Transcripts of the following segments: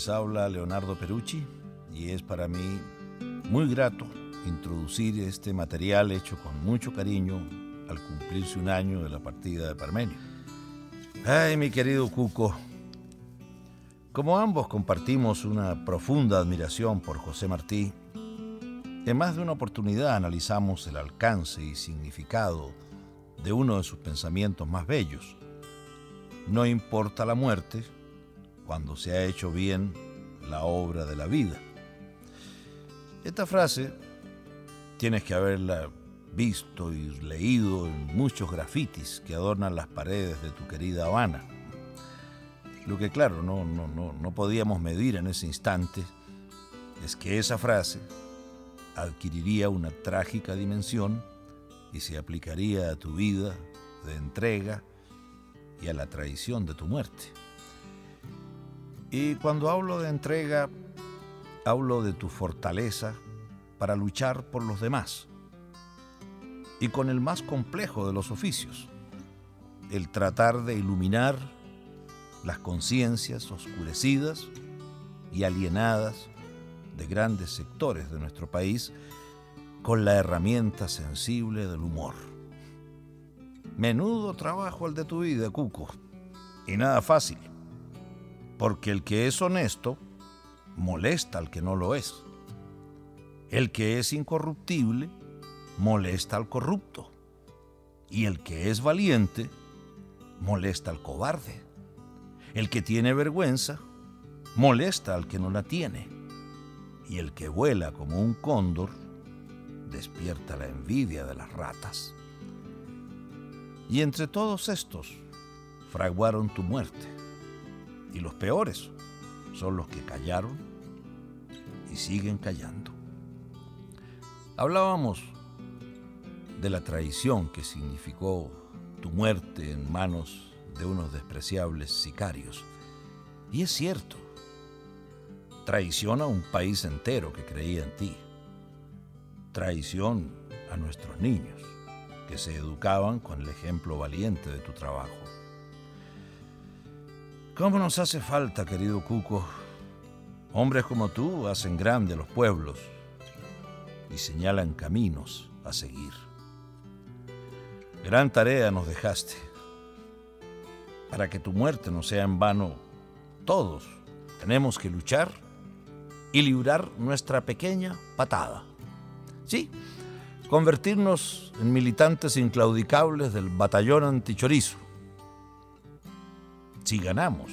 les habla Leonardo Perucci y es para mí muy grato introducir este material hecho con mucho cariño al cumplirse un año de la partida de Parmenio. Ay, mi querido Cuco, como ambos compartimos una profunda admiración por José Martí, en más de una oportunidad analizamos el alcance y significado de uno de sus pensamientos más bellos. No importa la muerte cuando se ha hecho bien la obra de la vida. Esta frase tienes que haberla visto y leído en muchos grafitis que adornan las paredes de tu querida Habana. Lo que claro, no, no, no, no podíamos medir en ese instante es que esa frase adquiriría una trágica dimensión y se aplicaría a tu vida de entrega y a la traición de tu muerte. Y cuando hablo de entrega, hablo de tu fortaleza para luchar por los demás. Y con el más complejo de los oficios, el tratar de iluminar las conciencias oscurecidas y alienadas de grandes sectores de nuestro país con la herramienta sensible del humor. Menudo trabajo el de tu vida, Cuco, y nada fácil, porque el que es honesto molesta al que no lo es. El que es incorruptible molesta al corrupto. Y el que es valiente molesta al cobarde. El que tiene vergüenza molesta al que no la tiene. Y el que vuela como un cóndor despierta la envidia de las ratas. Y entre todos estos fraguaron tu muerte. Y los peores son los que callaron y siguen callando. Hablábamos de la traición que significó tu muerte en manos de unos despreciables sicarios. Y es cierto, traición a un país entero que creía en ti. Traición a nuestros niños, que se educaban con el ejemplo valiente de tu trabajo. ¿Cómo nos hace falta, querido Cuco? Hombres como tú hacen grande los pueblos y señalan caminos a seguir. Gran tarea nos dejaste. Para que tu muerte no sea en vano, todos tenemos que luchar y librar nuestra pequeña patada. Sí, convertirnos en militantes inclaudicables del batallón antichorizo. Si ganamos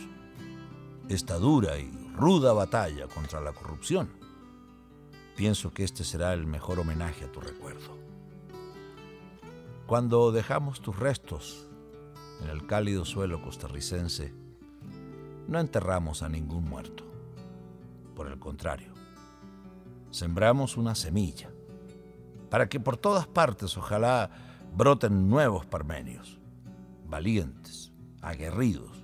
esta dura y ruda batalla contra la corrupción, pienso que este será el mejor homenaje a tu recuerdo. Cuando dejamos tus restos en el cálido suelo costarricense, no enterramos a ningún muerto. Por el contrario, sembramos una semilla para que por todas partes ojalá broten nuevos parmenios, valientes, aguerridos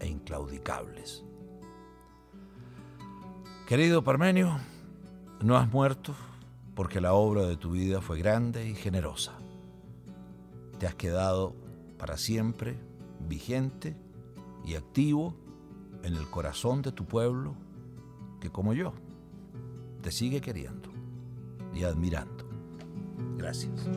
e inclaudicables. Querido Parmenio, no has muerto porque la obra de tu vida fue grande y generosa. Te has quedado para siempre vigente y activo en el corazón de tu pueblo que como yo te sigue queriendo y admirando. Gracias.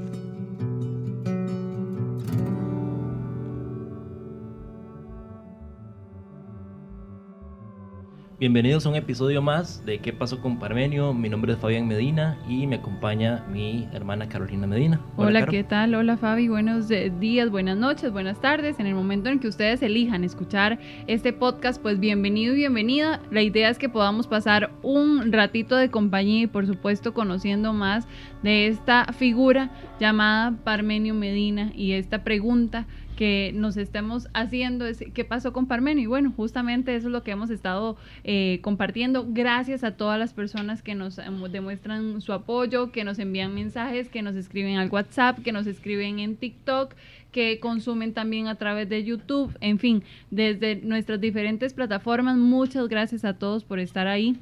Bienvenidos a un episodio más de ¿Qué pasó con Parmenio? Mi nombre es Fabián Medina y me acompaña mi hermana Carolina Medina. Hola, ¿qué tal? Hola Fabi, buenos días, buenas noches, buenas tardes. En el momento en que ustedes elijan escuchar este podcast, pues bienvenido y bienvenida. La idea es que podamos pasar un ratito de compañía y por supuesto conociendo más de esta figura llamada Parmenio Medina y esta pregunta que nos estemos haciendo es qué pasó con Parmenio. Y bueno, justamente eso es lo que hemos estado eh, compartiendo. Gracias a todas las personas que nos em, demuestran su apoyo, que nos envían mensajes, que nos escriben al WhatsApp, que nos escriben en TikTok que consumen también a través de YouTube, en fin, desde nuestras diferentes plataformas. Muchas gracias a todos por estar ahí,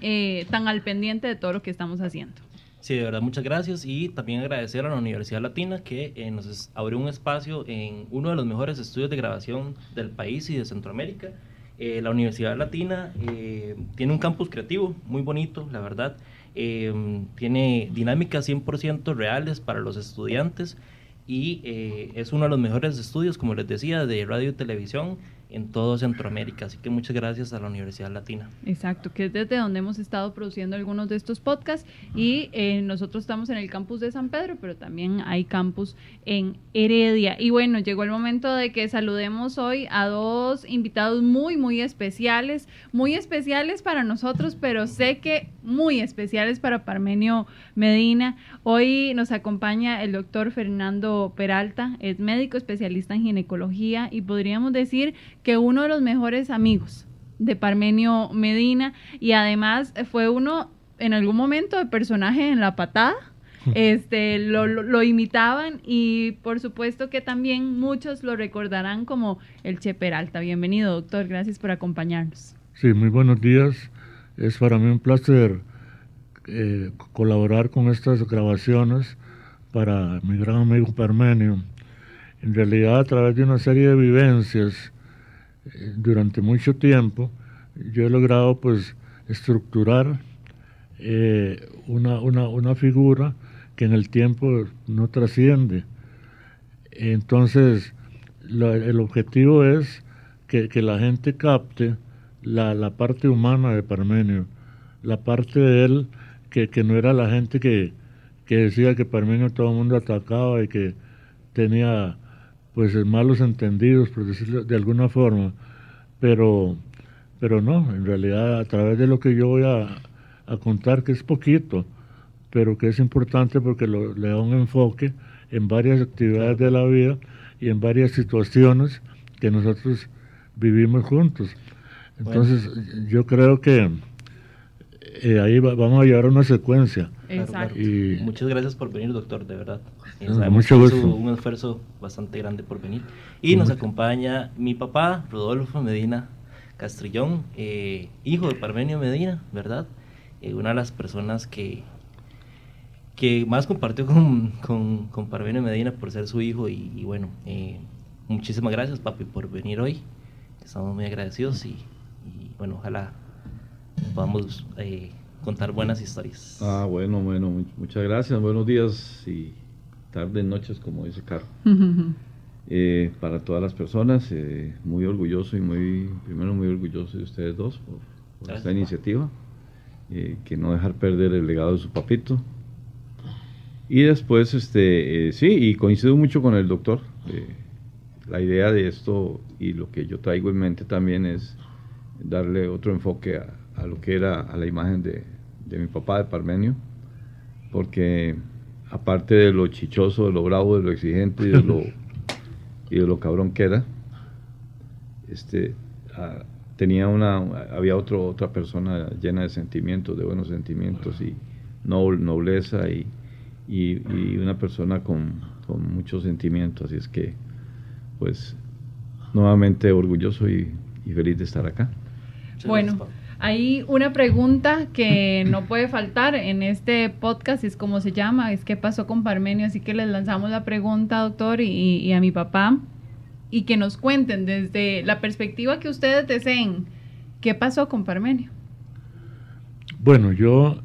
eh, tan al pendiente de todo lo que estamos haciendo. Sí, de verdad, muchas gracias y también agradecer a la Universidad Latina que eh, nos abrió un espacio en uno de los mejores estudios de grabación del país y de Centroamérica. Eh, la Universidad Latina eh, tiene un campus creativo muy bonito, la verdad. tiene dinámicas 100% reales para los estudiantes y es uno de los mejores estudios, como les decía, de radio y televisión en todo Centroamérica. Así que muchas gracias a la Universidad Latina. Exacto, que es desde donde hemos estado produciendo algunos de estos podcasts y eh, nosotros estamos en el campus de San Pedro, pero también hay campus en Heredia. Y bueno, llegó el momento de que saludemos hoy a dos invitados muy, muy especiales, muy especiales para nosotros, pero sé que muy especiales para Parmenio Medina. Hoy nos acompaña el doctor Fernando Peralta, es médico especialista en ginecología y podríamos decir que uno de los mejores amigos de Parmenio Medina y además fue uno en algún momento de personaje en La Patada. Este, lo, lo, imitaban y por supuesto que también muchos lo recordarán como el Che Peralta. Bienvenido, doctor. Gracias por acompañarnos. Sí, muy buenos días. Es para mí un placer eh, colaborar con estas grabaciones para mi gran amigo Parmenio. En realidad, a través de una serie de vivencias durante mucho tiempo, yo he logrado pues estructurar eh, una, una, una, figura que en el tiempo no trasciende. Entonces, el objetivo es que, que, la gente capte la, la, parte humana de Parmenio, la parte de él que, que no era la gente que, que decía que Parmenio todo el mundo atacaba y que tenía pues malos entendidos, por decirlo de alguna forma, pero, pero no, en realidad a través de lo que yo voy a, contar, que es poquito, pero que es importante porque lo, le da un enfoque en varias actividades de la vida y en varias situaciones que nosotros vivimos juntos. Entonces, yo creo que eh, ahí vamos a llevar una secuencia. Exacto. Y, Muchas gracias por venir, doctor, de verdad. Ah, mucho gusto. un esfuerzo bastante grande por venir. Y nos acompaña mi papá, Rodolfo Medina Castrillón, eh, hijo de Parmenio Medina, ¿verdad? Eh, una de las personas que, que más compartió con, con, con Parmenio Medina por ser su hijo. Y, bueno, eh, muchísimas gracias, papi, por venir hoy. Estamos muy agradecidos y, y bueno, ojalá podamos contar buenas historias. Ah, bueno, bueno, muchas gracias. Buenos días y tardes, noches, como dice Caro. Eh, para todas las personas, eh, muy orgulloso y muy, primero muy orgulloso de ustedes dos por, esta iniciativa, eh, que no dejar perder el legado de su papito. Y después, este, sí, y coincido mucho con el doctor. la idea de esto y lo que yo traigo en mente también es darle otro enfoque a, a lo que era a la imagen de, de mi papá, de Parmenio, porque aparte de lo chichoso, de lo bravo, de lo exigente y de lo, y de lo cabrón que era, este, ah, tenía una, había otro, otra persona llena de sentimientos, de buenos sentimientos y nobleza y, y, una persona con, con muchos sentimientos. Así es que, pues, nuevamente orgulloso y, y feliz de estar acá. Bueno. Hay una pregunta que no puede faltar en este podcast, es como se llama, es qué pasó con Parmenio, así que les lanzamos la pregunta, doctor, y, a mi papá, y que nos cuenten desde la perspectiva que ustedes deseen, qué pasó con Parmenio. Bueno, yo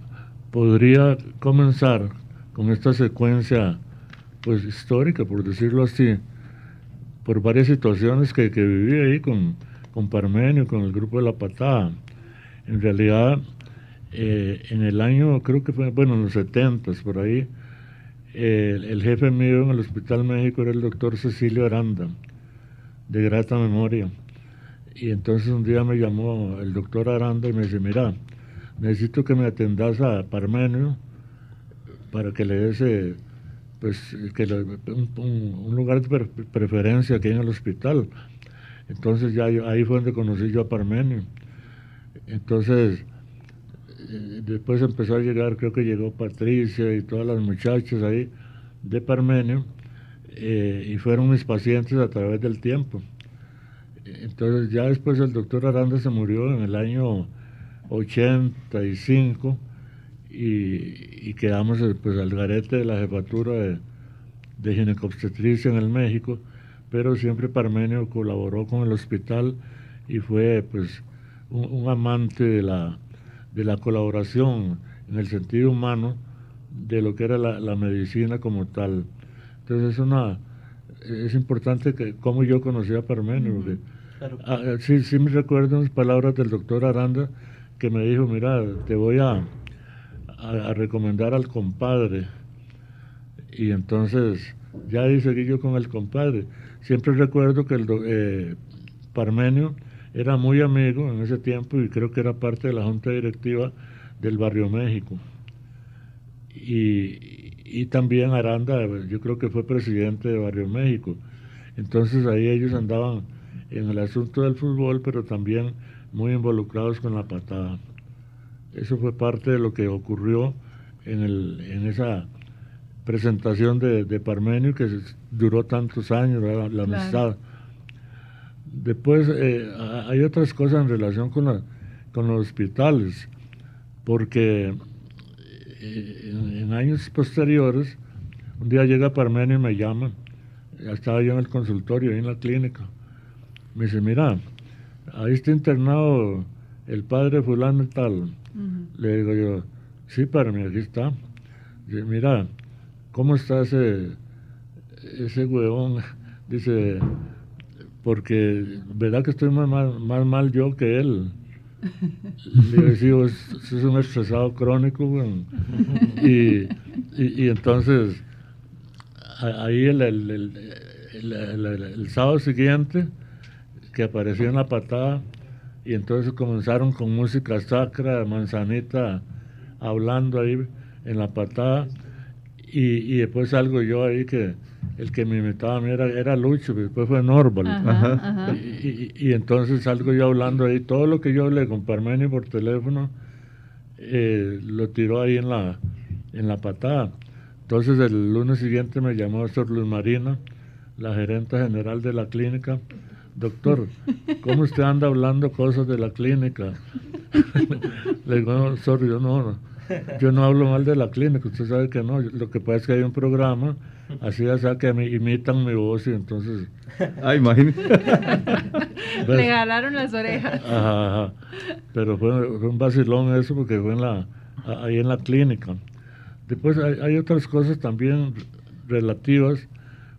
podría comenzar con esta secuencia pues histórica, por decirlo así, por varias situaciones que, que viví ahí con, con Parmenio, con el grupo de La Patada en realidad, eh, en el año, creo que fue, bueno, en los 70 por ahí, el jefe mío en el Hospital México era el doctor Cecilio Aranda, de grata memoria. Y entonces un día me llamó el doctor Aranda y me dice, mira, necesito que me atendas a Parmenio para que le des eh, pues, que un, lugar de preferencia aquí en el hospital. Entonces ya ahí fue donde conocí yo a Parmenio. Entonces, eh, después empezó a llegar, creo que llegó Patricia y todas las muchachas ahí de Parmenio, eh, y fueron mis pacientes a través del tiempo. Entonces ya después el doctor Aranda se murió en el año 85 y, quedamos eh, pues al garete de la jefatura de, de ginecobstetricia en el México, pero siempre Parmenio colaboró con el hospital y fue pues un, amante de la, de la colaboración en el sentido humano de lo que era la, medicina como tal. Entonces es una es importante que como yo conocí a Parmenio, ah, sí, sí me recuerdo unas palabras del doctor Aranda que me dijo, mira, te voy a, a, recomendar al compadre. Y entonces ya ahí seguí yo con el compadre. Siempre recuerdo que el eh, Parmenio era muy amigo en ese tiempo y creo que era parte de la junta directiva del Barrio México. Y, y también Aranda, yo creo que fue presidente de Barrio México. Entonces ahí ellos andaban en el asunto del fútbol, pero también muy involucrados con la patada. Eso fue parte de lo que ocurrió en, el, en esa presentación de, de, Parmenio que duró tantos años, la, amistad. Después eh, hay otras cosas en relación con, la, con los hospitales, porque eh, en, años posteriores, un día llega Parmenio y me llama, ya estaba yo en el consultorio, en la clínica, me dice, mira, ahí está internado el padre fulano y tal. Le digo yo, sí, mí, aquí está. Dice, mira, ¿cómo está ese, ese huevón? Dice, porque verdad que estoy más mal, mal yo que él. Le digo, es un estresado crónico, y, y, entonces, ahí el, el, sábado siguiente, que apareció en la patada, y entonces comenzaron con música sacra, manzanita, hablando ahí en la patada, y, y después salgo yo ahí que el que me imitaba a mí era, era Lucho, después fue Norval. Y, entonces salgo yo hablando ahí, todo lo que yo hablé con Parmenio por teléfono, eh, lo tiró ahí en la, en la patada. Entonces el lunes siguiente me llamó Sor Luz Marina, la gerente general de la clínica, doctor, ¿cómo usted anda hablando cosas de la clínica? Le digo, no, sorry, yo no, yo no hablo mal de la clínica, usted sabe que no, lo que pasa es que hay un programa, así ya que me imitan mi voz y entonces... Ah, imagínate. Le ganaron las orejas. Ajá, Pero fue, un vacilón eso porque fue en la, ahí en la clínica. Después hay, hay otras cosas también relativas.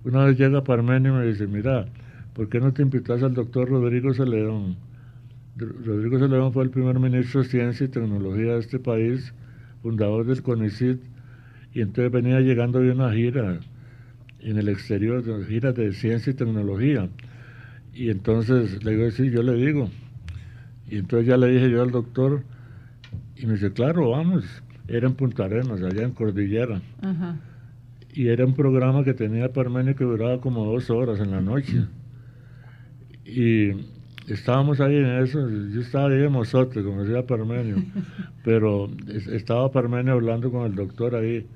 Una vez llega Parmenio y me dice, mira, ¿por qué no te invitas al doctor Rodrigo Celedón? Rodrigo Celedón fue el primer ministro de Ciencia y Tecnología de este país, fundador del CONICIT, y entonces venía llegando de una gira en el exterior, de gira de ciencia y tecnología. Y entonces le digo, sí, yo le digo. Y entonces ya le dije yo al doctor, y me dice, claro, vamos. Era en Punta Arenas, allá en Cordillera. Y era un programa que tenía Parmenio que duraba como dos horas en la noche. Y estábamos ahí en eso, yo estaba ahí en Mozote, como decía Parmenio, pero estaba Parmenio hablando con el doctor ahí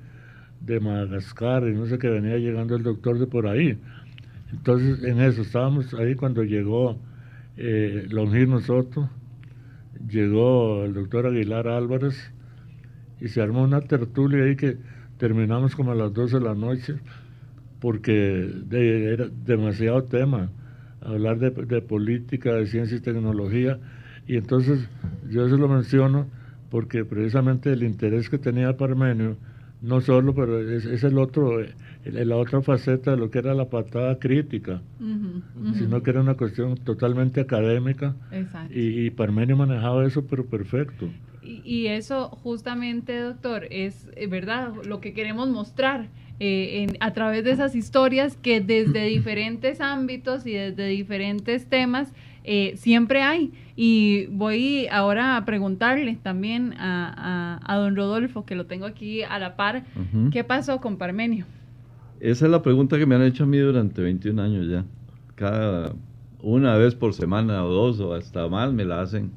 de Madagascar y no sé qué venía llegando el doctor de por ahí. Entonces en eso estábamos ahí cuando llegó eh, Longino Soto, llegó el doctor Aguilar Álvarez y se armó una tertulia ahí que terminamos como a las 12 de la noche porque era demasiado tema hablar de, política, de ciencia y tecnología. Y entonces yo eso lo menciono porque precisamente el interés que tenía Parmenio, no solo, pero es, el otro, la otra faceta de lo que era la patada crítica, sino que era una cuestión totalmente académica. Y, y, Parmenio manejaba eso, pero perfecto. Y, y eso justamente, doctor, es eh, verdad lo que queremos mostrar eh, a través de esas historias que desde diferentes ámbitos y desde diferentes temas eh, siempre hay. Y voy ahora a preguntarle también a, don Rodolfo, que lo tengo aquí a la par, ¿qué pasó con Parmenio? Esa es la pregunta que me han hecho a mí durante 21 años ya. Cada una vez por semana o dos o hasta más me la hacen.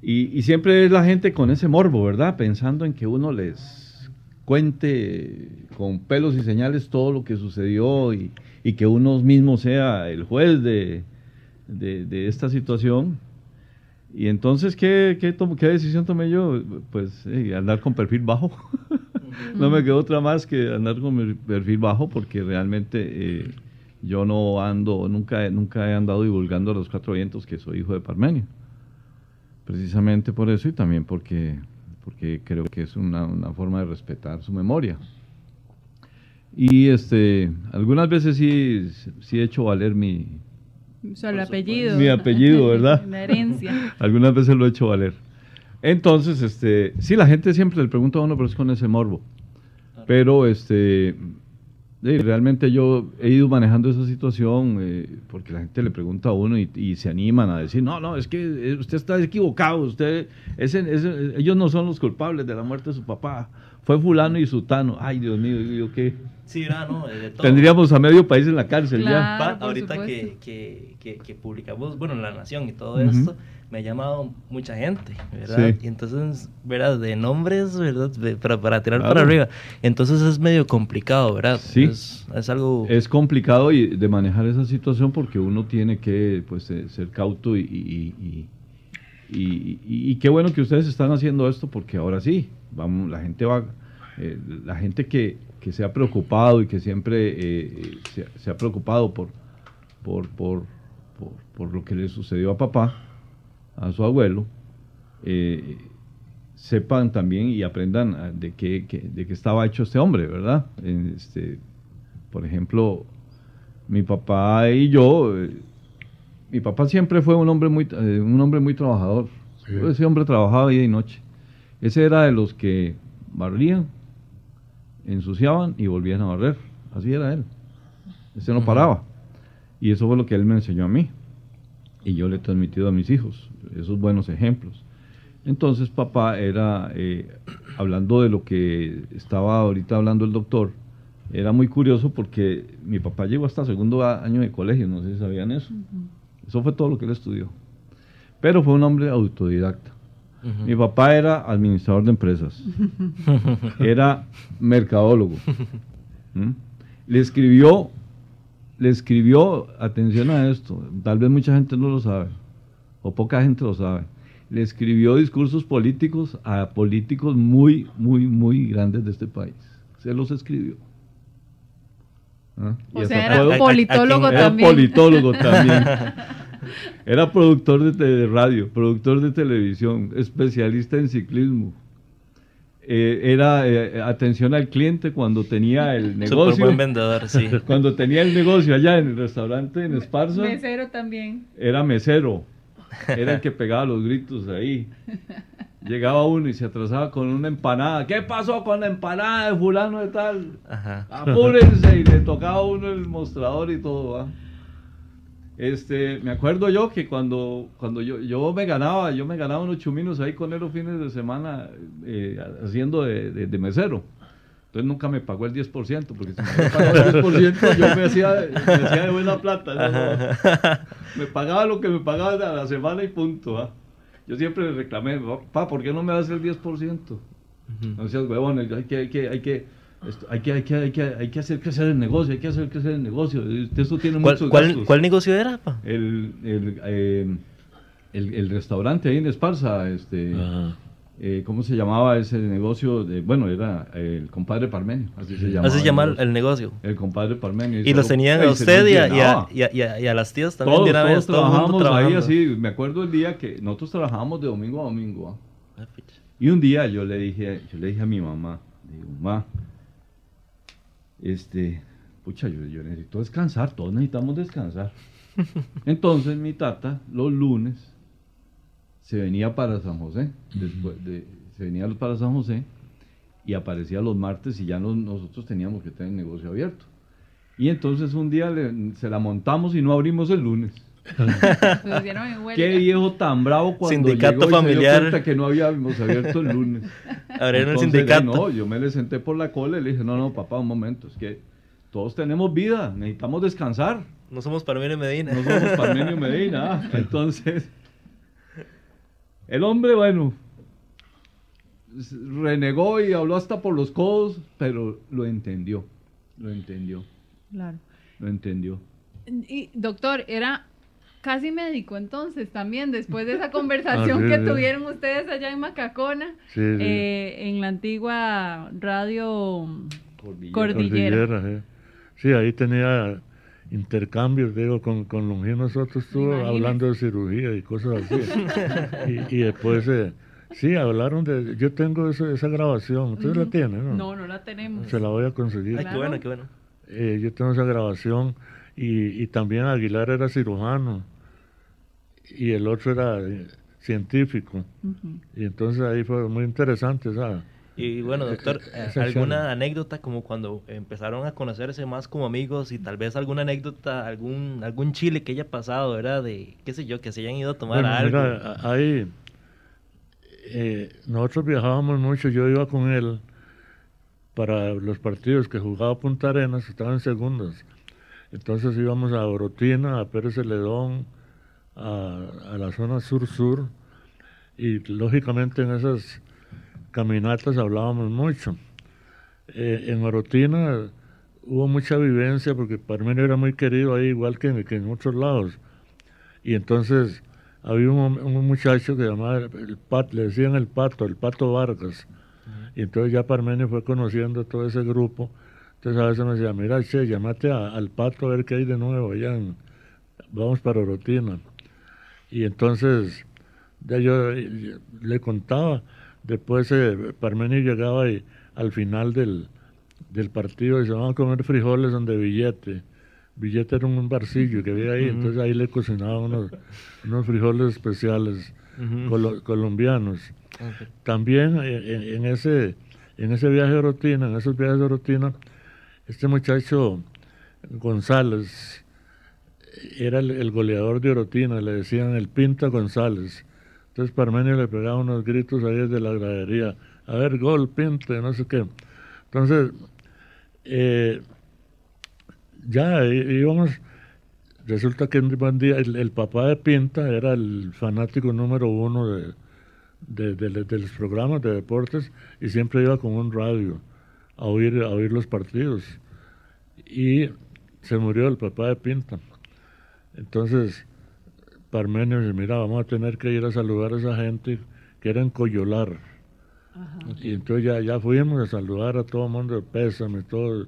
Y, y siempre es la gente con ese morbo, ¿verdad? Pensando en que uno les cuente con pelos y señales todo lo que sucedió y, que uno mismo sea el juez de, esta situación. Y entonces, ¿qué, qué, qué decisión tomé yo? Pues andar con perfil bajo. no me quedó otra más que andar con mi perfil bajo porque realmente eh, yo no ando, nunca, nunca he andado divulgando a los cuatro vientos que soy hijo de Parmenio. Precisamente por eso y también porque, porque creo que es una, una forma de respetar su memoria. Y este, algunas veces sí, sí he hecho valer mi... Solo apellido. Mi apellido, ¿verdad? La herencia. algunas veces lo he hecho valer. Entonces, este, sí, la gente siempre le pregunta a uno, pero es con ese morbo. Pero este, realmente yo he ido manejando esa situación eh, porque la gente le pregunta a uno y, se animan a decir, no, no, es que eh, usted está equivocado, usted, ellos no son los culpables de la muerte de su papá, fue fulano y sutano. Ay, Dios mío, ¿yo qué? Sí, no, de todo. Tendríamos a medio país en la cárcel ya. ahorita que, que, que, publicamos, bueno, La Nación y todo esto me ha llamado mucha gente, ¿verdad? Y entonces, ¿verdad? De nombres, ¿verdad? para, para tirar para arriba. Entonces es medio complicado, ¿verdad? Sí. Es, algo... Es complicado y de manejar esa situación porque uno tiene que, pues, eh, ser cauto y, y, y, y, qué bueno que ustedes están haciendo esto porque ahora sí, vamos, la gente va, eh, la gente que, que, se ha preocupado y que siempre eh, se, se, ha preocupado por, por, por, por, por lo que le sucedió a papá, a su abuelo, eh, sepan también y aprendan ah, de qué, de qué estaba hecho este hombre, ¿verdad? Este, por ejemplo, mi papá y yo, eh, mi papá siempre fue un hombre muy, eh, un hombre muy trabajador. Ese hombre trabajaba día y noche. Ese era de los que barrían, ensuciaban y volvían a barrer. Así era él. Ese no paraba. Y eso fue lo que él me enseñó a mí. Y yo le he transmitido a mis hijos esos buenos ejemplos. Entonces papá era, eh, hablando de lo que estaba ahorita hablando el doctor, era muy curioso porque mi papá llegó hasta segundo año de colegio, no sé si sabían eso. Eso fue todo lo que él estudió. Pero fue un hombre autodidacta. Mi papá era administrador de empresas, era mercadólogo. Le escribió, le escribió, atención a esto, tal vez mucha gente no lo sabe o poca gente lo sabe, le escribió discursos políticos a políticos muy, muy, muy grandes de este país. Se los escribió. ¿Ah? O sea, era politólogo también. Era politólogo también. Era productor de, radio, productor de televisión, especialista en ciclismo. Eh, era eh, atención al cliente cuando tenía el negocio. Super buen vendedor, sí. Cuando tenía el negocio allá en el restaurante en Esparza. Mesero también. Era mesero era el que pegaba los gritos ahí. Llegaba uno y se atrasaba con una empanada. ¿Qué pasó con la empanada de fulano de tal? Apúrense y le tocaba uno el mostrador y todo. Este, me acuerdo yo que cuando, cuando yo, yo me ganaba, yo me ganaba unos chuminos ahí con él los fines de semana eh, haciendo de, de mesero. Entonces nunca me pagó el 10%, porque si me pagado el 10%, yo me hacía, de buena plata. Me pagaba lo que me pagaba a la semana y punto. Yo siempre le reclamé, papá, ¿por qué no me das el 10%? No seas huevón, hay que, hay que, hay que, hay que, hay que, hay que, hay que hacer crecer el negocio, hay que hacer crecer el negocio. Esto tiene ¿Cuál, ¿cuál, ¿Cuál, negocio era, pa? El, el, eh, el, el, restaurante ahí en Esparza, este... Eh, ¿cómo se llamaba ese negocio? De, bueno, era el compadre Parmenio, así se llamaba. Así se llama el negocio. El compadre Parmenio. Y, los tenían a usted y a, y, y, a, las tías también. Todos, todos trabajábamos ahí así. Me acuerdo el día que nosotros trabajábamos de domingo a domingo. Ah, y un día yo le dije, yo le dije a mi mamá, digo, mamá, este, pucha, yo, yo necesito descansar, todos necesitamos descansar. Entonces mi tata, los lunes, se venía para San José, después de, se venía para San José y aparecía los martes y ya nosotros teníamos que tener el negocio abierto. Y entonces un día se la montamos y no abrimos el lunes. Qué viejo tan bravo cuando sindicato llegó familiar. se dio que no habíamos abierto el lunes. Abrieron el sindicato. No, yo me le senté por la cola y le dije, no, no, papá, un momento, es que todos tenemos vida, necesitamos descansar. No somos Parmenio Medina. No somos Parmenio Medina. Ah, entonces, el hombre, bueno, renegó y habló hasta por los codos, pero lo entendió, lo entendió. Claro. Lo entendió. Y, doctor, era casi médico entonces también, después de esa conversación que tuvieron ustedes allá en Macacona, eh, en la antigua radio Cordillera. sí, ahí tenía intercambios, digo, con, con Longín nosotros estuvo hablando de cirugía y cosas así. y, después, eh, sí, hablaron de, yo tengo esa grabación, ustedes la tienen, ¿no? No, no la tenemos. Se la voy a conseguir. Ay, qué bueno, qué bueno. Eh, yo tengo esa grabación y, y también Aguilar era cirujano y el otro era eh, científico. Y entonces ahí fue muy interesante, ¿sabes? Y bueno, eh, doctor, eh, ¿alguna anécdota como cuando empezaron a conocerse más como amigos y tal vez alguna anécdota, algún algún chile que haya pasado, ¿verdad? De, qué sé yo, que se hayan ido a tomar algo. Mira, ahí, eh, nosotros viajábamos mucho, yo iba con él para los partidos que jugaba Punta Arenas, estaban segundos. Entonces íbamos a Orotina, a Pérez Celedón, a, a la zona sur-sur, y lógicamente en esas caminatas hablábamos mucho. Eh, en Orotina hubo mucha vivencia porque Parmenio era muy querido ahí, igual que en, otros lados. Y entonces había un, muchacho que llamaba el Pat, le decían el Pato, el Pato Vargas. Y entonces ya Parmenio fue conociendo todo ese grupo. Entonces a veces me decía, mira, che, llámate al Pato a ver qué hay de nuevo allá. vamos para Orotina. Y entonces ya yo le contaba Después eh, Parmenio llegaba y al final del, partido y se van a comer frijoles donde Billete. Billete era un barcillo que había ahí, entonces ahí le cocinaban unos, frijoles especiales colombianos. También eh, en, ese, en ese viaje de rutina, en esos viajes de rutina, este muchacho González era el, el goleador de Orotina, le decían el Pinta González. Entonces Parmenio le pegaba unos gritos ahí desde la gradería, a ver, gol, pinte, no sé qué. Entonces, eh, ya íbamos, resulta que un día el, papá de Pinta era el fanático número uno de, de, los programas de deportes y siempre iba con un radio a oír, a oír los partidos. Y se murió el papá de Pinta. Entonces, Parmenio dice, mira, vamos a tener que ir a saludar a esa gente que era en Coyolar. Y entonces ya, ya fuimos a saludar a todo el mundo, pésame, todo.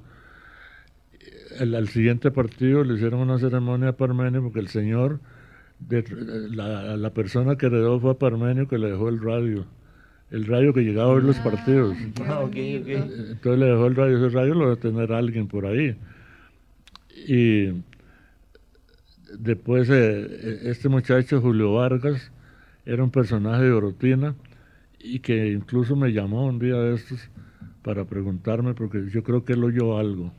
El, al siguiente partido le hicieron una ceremonia a Parmenio porque el señor, de, la, la, persona que heredó fue a Parmenio que le dejó el radio. El radio que llegaba a ver los ah, partidos. Ah, entonces le dejó el radio, ese radio lo debe tener alguien por ahí. Y Después, eh, este muchacho, Julio Vargas, era un personaje de Orotina y que incluso me llamó un día de estos para preguntarme, porque yo creo que él oyó algo.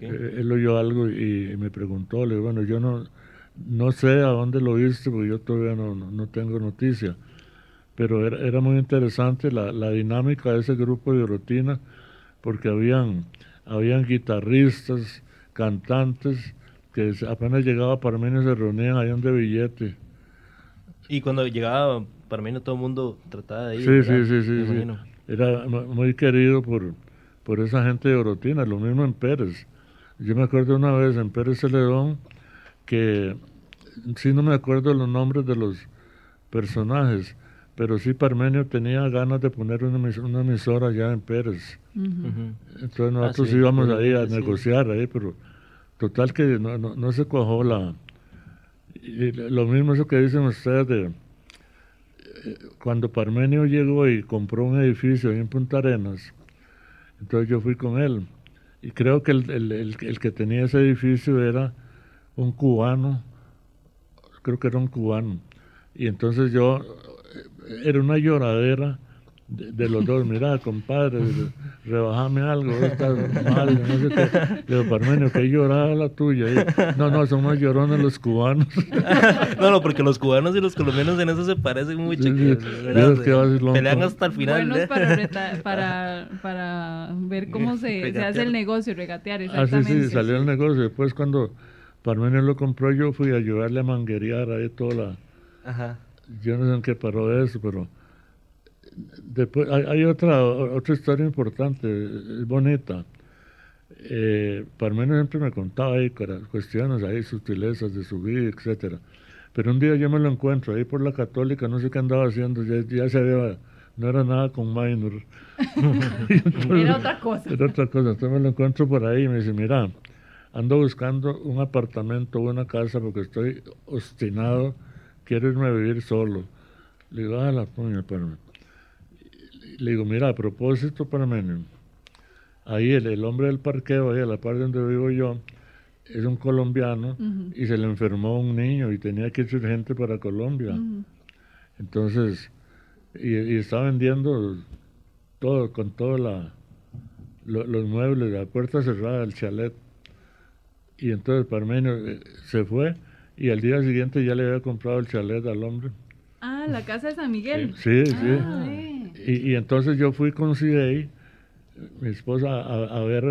Eh, él oyó algo y, me preguntó, le digo, bueno, yo no, no sé a dónde lo viste, porque yo todavía no, no, tengo noticia. Pero era, era muy interesante la, la, dinámica de ese grupo de Orotina, porque habían, habían guitarristas, cantantes, que apenas llegaba Parmenio se reunían ahí donde billete. Y cuando llegaba Parmenio todo el mundo trataba de ir. Sí, sí, sí, sí, sí, Era muy querido por, por esa gente de Orotina, lo mismo en Pérez. Yo me acuerdo una vez en Pérez Celedón que sí no me acuerdo los nombres de los personajes, pero sí Parmenio tenía ganas de poner una, una emisora allá en Pérez. Entonces nosotros ah, íbamos ahí a negociar ahí, pero Total que no, no, se cuajó la... lo mismo eso que dicen ustedes de... Eh, cuando Parmenio llegó y compró un edificio en Punta Arenas, entonces yo fui con él. Y creo que el, el, el, que tenía ese edificio era un cubano, creo que era un cubano. Y entonces yo, eh, era una lloradera de, los dos, mira, compadre, rebajame algo, estás mal, no sé qué. Le digo, Parmenio, que llorada la tuya. no, no, son más llorones los cubanos. no, no, porque los cubanos y los colombianos en eso se parecen mucho. Sí, pelean hasta el final. Buenos para, para, para, ver cómo se, se, hace el negocio, regatear, exactamente. Ah, sí, sí, salió el negocio. Después cuando Parmenio lo compró, yo fui a ayudarle a manguerear ahí toda la... Ajá. Yo no sé en qué paró eso, pero Después hay, otra otra historia importante, bonita. eh, Parmenio siempre me contaba ahí cuestiones, ahí sutilezas de su vida, etcétera. Pero un día yo me lo encuentro ahí por la católica, no sé qué andaba haciendo, ya, se había, no era nada con minor. era otra cosa. Era otra cosa, entonces me lo encuentro por ahí y me dice, mira, ando buscando un apartamento o una casa porque estoy obstinado, quiero irme a vivir solo. Le digo, ah, la puña, espérame. Le digo, mira, a propósito, Parmenio, ahí el, hombre del parqueo, ahí a la parte donde vivo yo, es un colombiano y se le enfermó un niño y tenía que ir urgente para Colombia. Entonces, y, y, está vendiendo todo, con todos los muebles, la puerta cerrada, el chalet. Y entonces Parmenio eh, se fue y al día siguiente ya le había comprado el chalet al hombre. Ah, la casa de San Miguel. Sí, sí. Ah, y, y, entonces yo fui con Cidey mi esposa a, ver,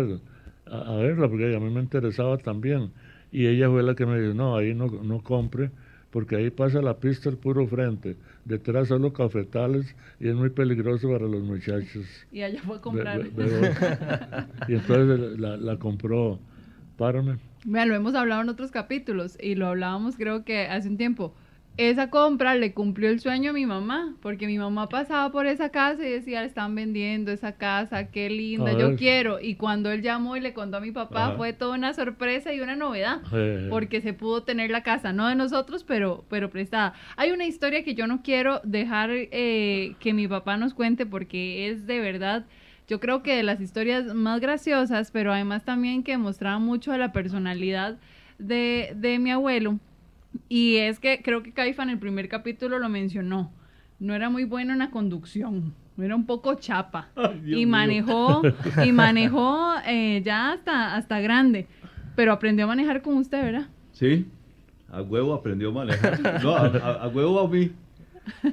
a, verla, porque a mí me interesaba también. Y ella fue la que me dijo, no, ahí no, no compre, porque ahí pasa la pista al puro frente. Detrás solo cafetales y es muy peligroso para los muchachos. Y allá fue a comprar. y entonces la, la compró. Párame. Mira, lo hemos hablado en otros capítulos y lo hablábamos creo que hace un tiempo esa compra le cumplió el sueño a mi mamá, porque mi mamá pasaba por esa casa y decía, están vendiendo esa casa, qué linda, yo quiero. Y cuando él llamó y le contó a mi papá, fue toda una sorpresa y una novedad, porque se pudo tener la casa, no de nosotros, pero, pero prestada. Hay una historia que yo no quiero dejar eh, que mi papá nos cuente, porque es de verdad yo creo que de las historias más graciosas, pero además también que mostraba mucho de la personalidad de, de mi abuelo. Y es que creo que Caifa en el primer capítulo lo mencionó. No era muy bueno en la conducción. Era un poco chapa. y manejó, y manejó eh, ya hasta, hasta grande. Pero aprendió a manejar con usted, ¿verdad? Sí, a huevo aprendió a manejar. No, a, huevo a mí.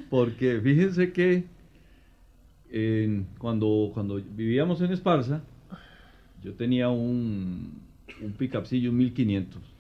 Porque fíjense que cuando, cuando vivíamos en Esparza, yo tenía un, un picapcillo 1500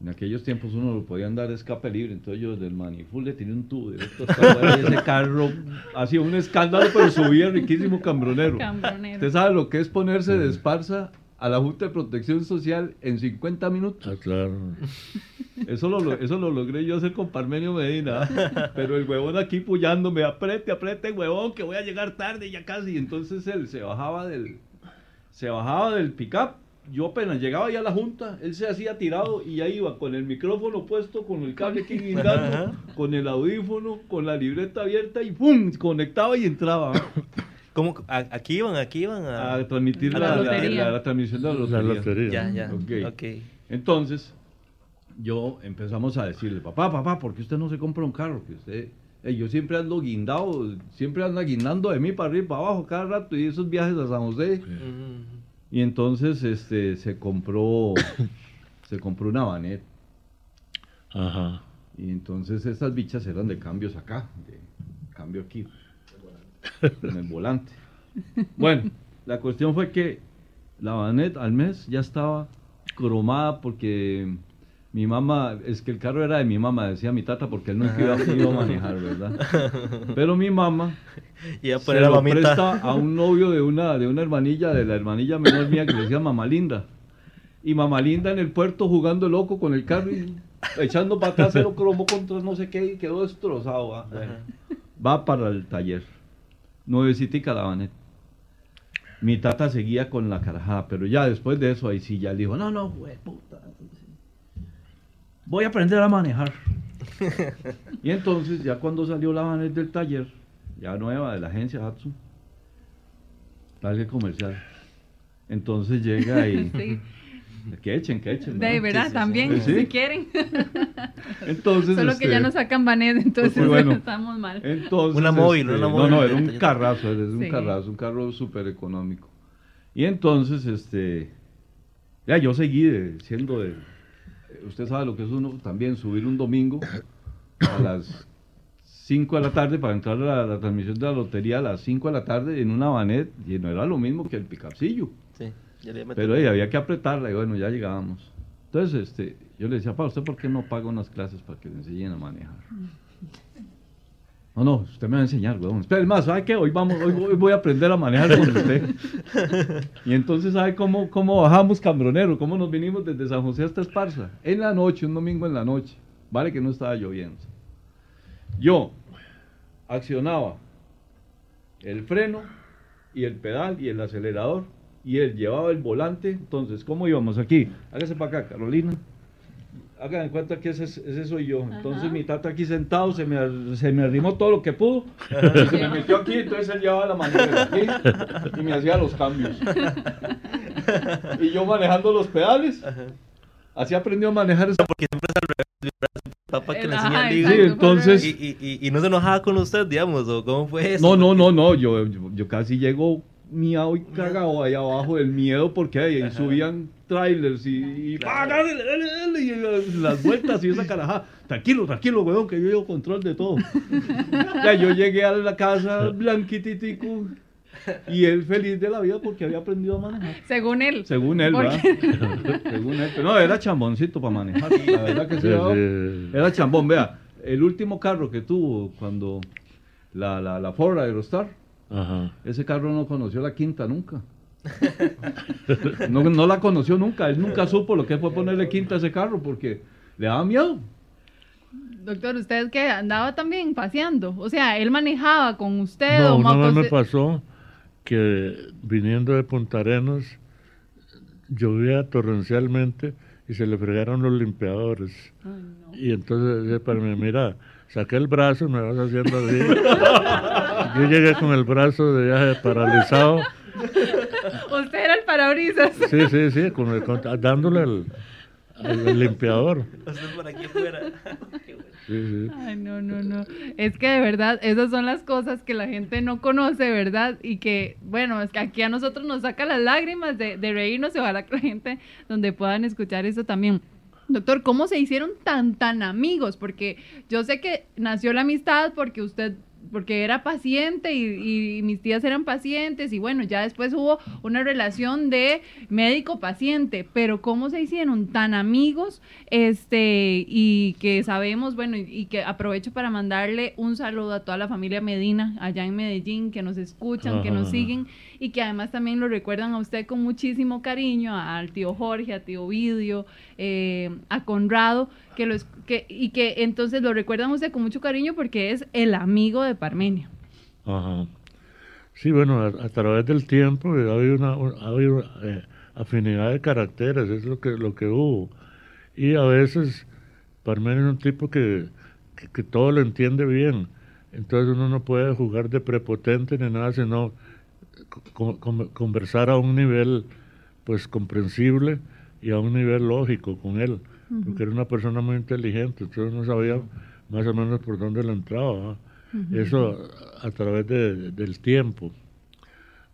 en aquellos tiempos uno lo podía andar escape libre, entonces yo del maniful le tenía un tubo directo hasta ese carro hacía un escándalo, pero subía riquísimo cambronero. cambronero. Usted sabe lo que es ponerse de esparza a la Junta de Protección Social en 50 minutos. Ah, claro. Eso lo, eso lo logré yo hacer con Parmenio Medina, pero el huevón aquí puyándome, aprete, aprete, huevón, que voy a llegar tarde ya casi. Entonces él se bajaba del, se bajaba del pick-up yo apenas llegaba ya a la junta, él se hacía tirado y ya iba con el micrófono puesto, con el cable aquí guindando, con el audífono, con la libreta abierta y ¡pum! conectaba y entraba. ¿Cómo? ¿Aquí iban? ¿Aquí iban? A, transmitir la, la, transmisión de la lotería. Ya, ya. Okay. Entonces, yo empezamos a decirle, papá, papá, ¿por qué usted no se compra un carro? Que usted... Eh, yo siempre ando guindado, siempre anda guindando de mí para arriba y para abajo cada rato y esos viajes a San José. Y entonces este, se compró se compró una vanet. Ajá. Y entonces estas bichas eran de cambios acá, de cambio aquí, en el volante. Bueno, la cuestión fue que la vanet al mes ya estaba cromada porque mi mamá, es que el carro era de mi mamá, decía mi tata, porque él nunca iba, iba a manejar, ¿verdad? Pero mi mamá y a se lo presta a un novio de una, de una hermanilla, de la hermanilla menor mía que le decía Mamá Linda. Y Mamá Linda en el puerto jugando loco con el carro y echando para atrás, se lo cromó contra no sé qué y quedó destrozado. ¿va? va para el taller. Nuevecitica la vanet. Mi tata seguía con la carajada, pero ya después de eso, ahí sí ya le dijo, no, no, güey, puta voy a aprender a manejar. y entonces, ya cuando salió la vanet del taller, ya nueva de la agencia Hudson, tal comercial, entonces llega y... Que echen, que echen. De verdad, también, si quieren. Entonces, Solo que ya este, no sacan banet, entonces pues bueno, estamos mal. Entonces, una móvil, este, una móvil. No, no, era un carrazo, era un carrazo, un carro súper económico. Y entonces, este, ya yo seguí siendo de, usted sabe lo que es uno también subir un domingo a las 5 de la tarde para entrar a la, transmisión de la lotería a las 5 de la tarde en una vanet y no era lo mismo que el picapcillo. Sí, Pero había que apretarla y bueno, ya llegábamos. Entonces, este, yo le decía, para usted, ¿por qué no paga unas clases para que le enseñen a manejar? No, no, usted me va a enseñar, weón. Espera, más, ¿sabe qué? Hoy, vamos, hoy, voy a aprender a manejar con usted. y entonces, ¿sabe cómo, cómo bajamos Cambronero? ¿Cómo nos vinimos desde San José hasta Esparza? En la noche, un domingo en la noche. Vale que no estaba lloviendo. Yo accionaba el freno y el pedal y el acelerador y él llevaba el volante. Entonces, ¿cómo íbamos aquí? Hágase para acá, Carolina hagan en cuenta que ese, ese soy yo. Entonces mi tata aquí sentado se me, se me arrimó todo lo que pudo, y se me metió aquí, entonces él llevaba la manera aquí y me hacía los cambios. y yo manejando los pedales, así aprendió a manejar esa... Porque siempre está al papá que le enseña Sí, entonces... Y, y, y, no se enojaba con usted, digamos, o cómo fue eso? No, no, no, no, yo, yo, yo casi llego miado y cagado ahí abajo del miedo porque ahí subían trailers y, y, las vueltas y esa carajada. Tranquilo, tranquilo, weón, que yo llevo control de todo. ya yo llegué a la casa blanquititico y él feliz de la vida porque había aprendido a manejar. Según él. Según él, ¿verdad? Según él. Pero no, era chamboncito para manejar. La verdad que sí, era chambón. Vea, el último carro que tuvo cuando la, la, la Ford Aerostar, ese carro no conoció la quinta nunca. no, no, la conoció nunca, él nunca supo lo que fue ponerle quinta a ese carro porque le daba miedo. Doctor, ¿usted que andaba también paseando? O sea, ¿él manejaba con usted? No, una vez me pasó que viniendo de Punta Arenas llovía torrencialmente y se le fregaron los limpiadores. Y entonces para mí, mira, saqué el brazo, me vas haciendo así. Yo llegué con el brazo de viaje paralizado Usted era el parabrisas. Sí, sí, sí, dándole el, limpiador. Usted por aquí fuera. Sí, sí. Ay, no, no, no. Es que de verdad, esas son las cosas que la gente no conoce, ¿verdad? Y que, bueno, es que aquí a nosotros nos saca las lágrimas de, de reírnos y ojalá que la gente donde puedan escuchar eso también. Doctor, ¿cómo se hicieron tan, tan amigos? Porque yo sé que nació la amistad porque usted porque era paciente y, mis tías eran pacientes y bueno, ya después hubo una relación de médico-paciente, pero ¿cómo se hicieron tan amigos? Este, y que sabemos, bueno, y, que aprovecho para mandarle un saludo a toda la familia Medina allá en Medellín, que nos escuchan, que nos siguen y que además también lo recuerdan a usted con muchísimo cariño, al tío Jorge, a tío Vidio, eh, a Conrado, que los, que, y que entonces lo recuerdan usted con mucho cariño porque es el amigo de Parmenio. Ajá. Sí, bueno, a, través del tiempo ha habido una, ha habido, eh, afinidad de caracteres, es lo que, lo que hubo. Y a veces Parmenio es un tipo que, que todo lo entiende bien. Entonces uno no puede jugar de prepotente ni nada, sino conversar a un nivel pues comprensible y a un nivel lógico con él, porque era una persona muy inteligente, entonces no sabía más o menos por dónde le entraba. Eso a, través de, del tiempo.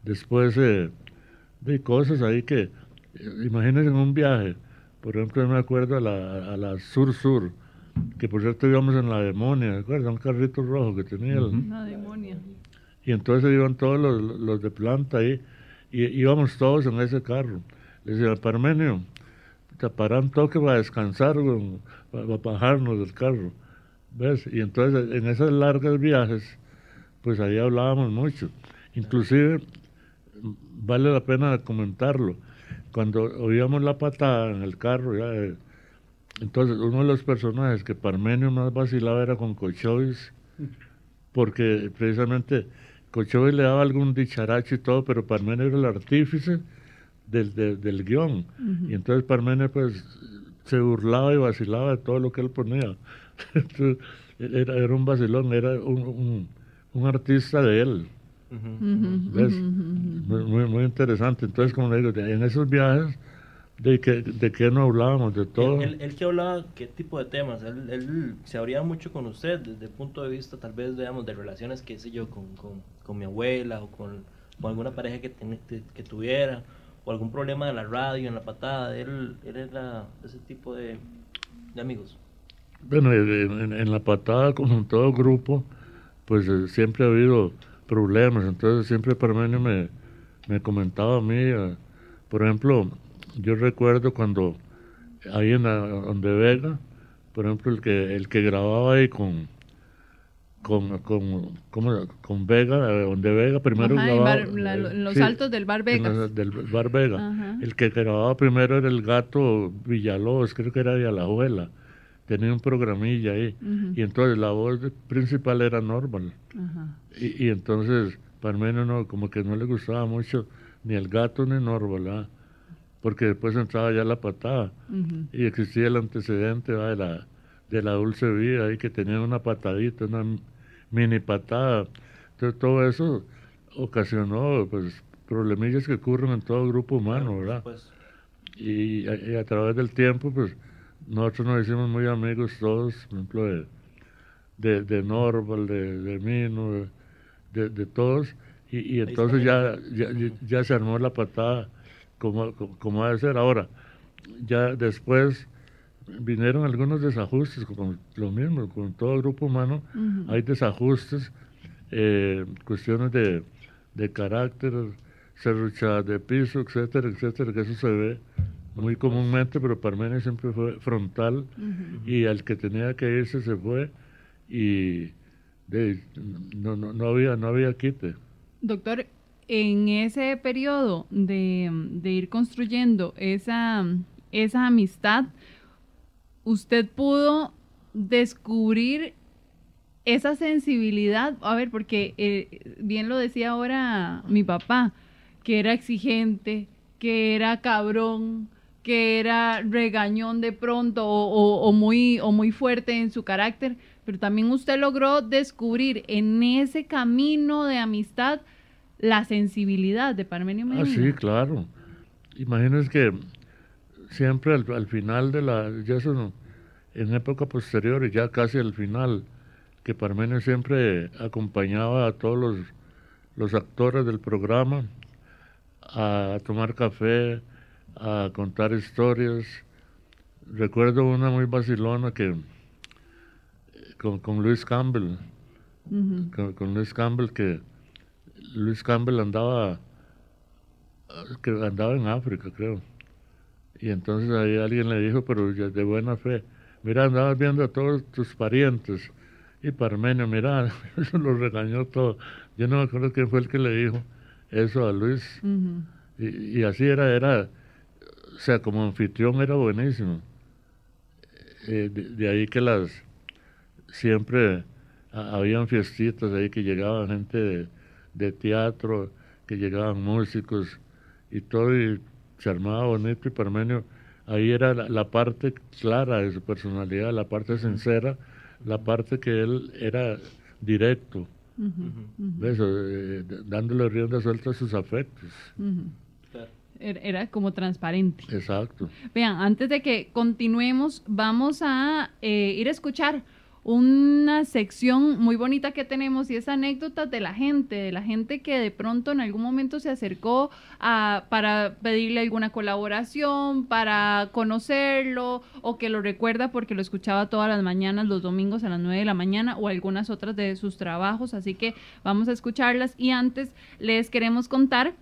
Después eh, de cosas ahí que, imagínense en un viaje, por ejemplo, yo me acuerdo a la, a la Sur-Sur, que por cierto íbamos en la Demonia, ¿recuerdan? Un carrito rojo que tenía. La Demonia. Y entonces iban todos los, de planta ahí, y íbamos todos en ese carro. Le decía, Parmenio, te paran toque para descansar, para, bajarnos del carro. ¿Ves? Y entonces en esos largos viajes, pues ahí hablábamos mucho. Inclusive, vale la pena comentarlo, cuando oíamos la patada en el carro, eh, entonces uno de los personajes que Parmenio más vacilaba era con Cochovis, porque precisamente Cochoy le daba algún dicharacho y todo, pero Parmenio era el artífice del, del, guion. Y entonces Parmenio pues se burlaba y vacilaba de todo lo que él ponía. era, era un vacilón, era un, un, artista de él. Muy, muy interesante. Entonces, como le digo, en esos viajes ¿De qué, ¿De qué no hablábamos? ¿De todo? Él, que hablaba, ¿qué tipo de temas? Él, él, se abría mucho con usted desde el punto de vista, tal vez, digamos, de relaciones, qué sé yo, con, con, con mi abuela o con, con alguna pareja que, que, tuviera o algún problema de la radio, en la patada. Él, él era ese tipo de, amigos. Bueno, en, en, la patada, como en todo grupo, pues eh, siempre ha habido problemas. Entonces, siempre Parmenio me, me comentaba a mí, eh, por ejemplo, yo recuerdo cuando ahí en la, donde Vega, por ejemplo, el que, el que grababa ahí con, con, con, con Vega, donde Vega primero grababa. En los altos del Bar Vega. del Bar Vega. El que grababa primero era el gato Villalobos, creo que era de Alajuela. Tenía un programilla ahí. Y entonces la voz principal era Normal. Y, y, entonces Parmenio no, como que no le gustaba mucho ni el gato ni Normal, porque después entraba ya la patada. Y existía el antecedente de la de la dulce vida ahí que tenía una patadita, una mini patada. Entonces todo eso ocasionó pues problemillas que ocurren en todo grupo humano, ¿verdad? Y, a, través del tiempo, pues nosotros nos hicimos muy amigos todos, por ejemplo, de, de, de Norval, de, de Mino, de, de, todos, y, y entonces ya, ya, ya, se armó la patada como, como, ha de ser. Ahora, ya después vinieron algunos desajustes, como lo mismo, con todo grupo humano, hay desajustes, eh, cuestiones de, de carácter, serruchadas de piso, etcétera, etcétera, que eso se ve muy comúnmente, pero Parmenio siempre fue frontal y al que tenía que irse se fue y no, no, no, había, no había quite. Doctor, en ese periodo de, de ir construyendo esa, esa amistad, usted pudo descubrir esa sensibilidad, a ver, porque eh, bien lo decía ahora mi papá, que era exigente, que era cabrón, que era regañón de pronto o, muy, o muy fuerte en su carácter, pero también usted logró descubrir en ese camino de amistad la sensibilidad de Parmenio Medina. Ah, sí, claro. Imagínense que siempre al, final de la, ya eso en época posterior y ya casi al final, que Parmenio siempre acompañaba a todos los, los actores del programa a tomar café, a contar historias. Recuerdo una muy vacilona que con, con Luis Campbell, con, con, Luis Campbell que Luis Campbell andaba que andaba en África creo y entonces ahí alguien le dijo pero de buena fe mira andabas viendo a todos tus parientes. Y Parmenio mira eso lo regañó todo. Yo no me acuerdo quién fue el que le dijo eso a Luis. Y, y, así era era o sea como anfitrión era buenísimo. Eh, de, ahí que las siempre habían fiestitas ahí que llegaban gente de, de teatro que llegaban músicos y todo y se armaba bonito y Parmenio, ahí era la, parte clara de su personalidad, la parte sincera, la parte que él era directo, eh, dándole rienda suelta a sus afectos. Era como transparente. Exacto. Vean, antes de que continuemos, vamos a eh, ir a escuchar una sección muy bonita que tenemos y es anécdotas de la gente, de la gente que de pronto en algún momento se acercó a, para pedirle alguna colaboración, para conocerlo o que lo recuerda porque lo escuchaba todas las mañanas, los domingos a las 9 de la mañana o algunas otras de sus trabajos. Así que vamos a escucharlas y antes les queremos contar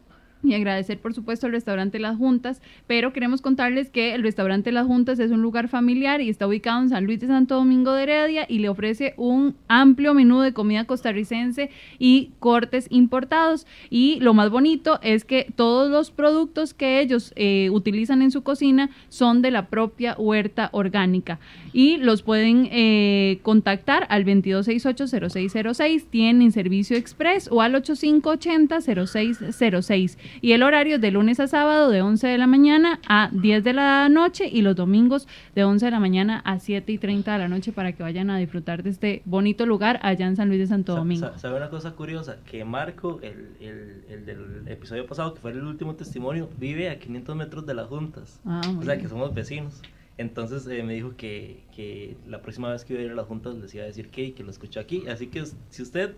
y agradecer por supuesto al restaurante Las Juntas, pero queremos contarles que el restaurante Las Juntas es un lugar familiar y está ubicado en San Luis de Santo Domingo de Heredia y le ofrece un amplio menú de comida costarricense y cortes importados. Y lo más bonito es que todos los productos que ellos eh, utilizan en su cocina son de la propia huerta orgánica y los pueden eh, contactar al 2268-0606, tienen servicio express o al 8580-0606 y el horario es de lunes a sábado de 11 de la mañana a 10 de la noche y los domingos de 11 de la mañana a 7 y 30 de la noche para que vayan a disfrutar de este bonito lugar allá en San Luis de Santo Domingo. ¿Sabe una cosa curiosa? Que Marco, el, el, el del episodio pasado, que fue el último testimonio, vive a 500 metros de las juntas. Ah, o sea, que somos vecinos. Entonces eh, me dijo que, que, la próxima vez que iba a ir a las juntas les iba a decir que, que lo escuchó aquí. Así que si usted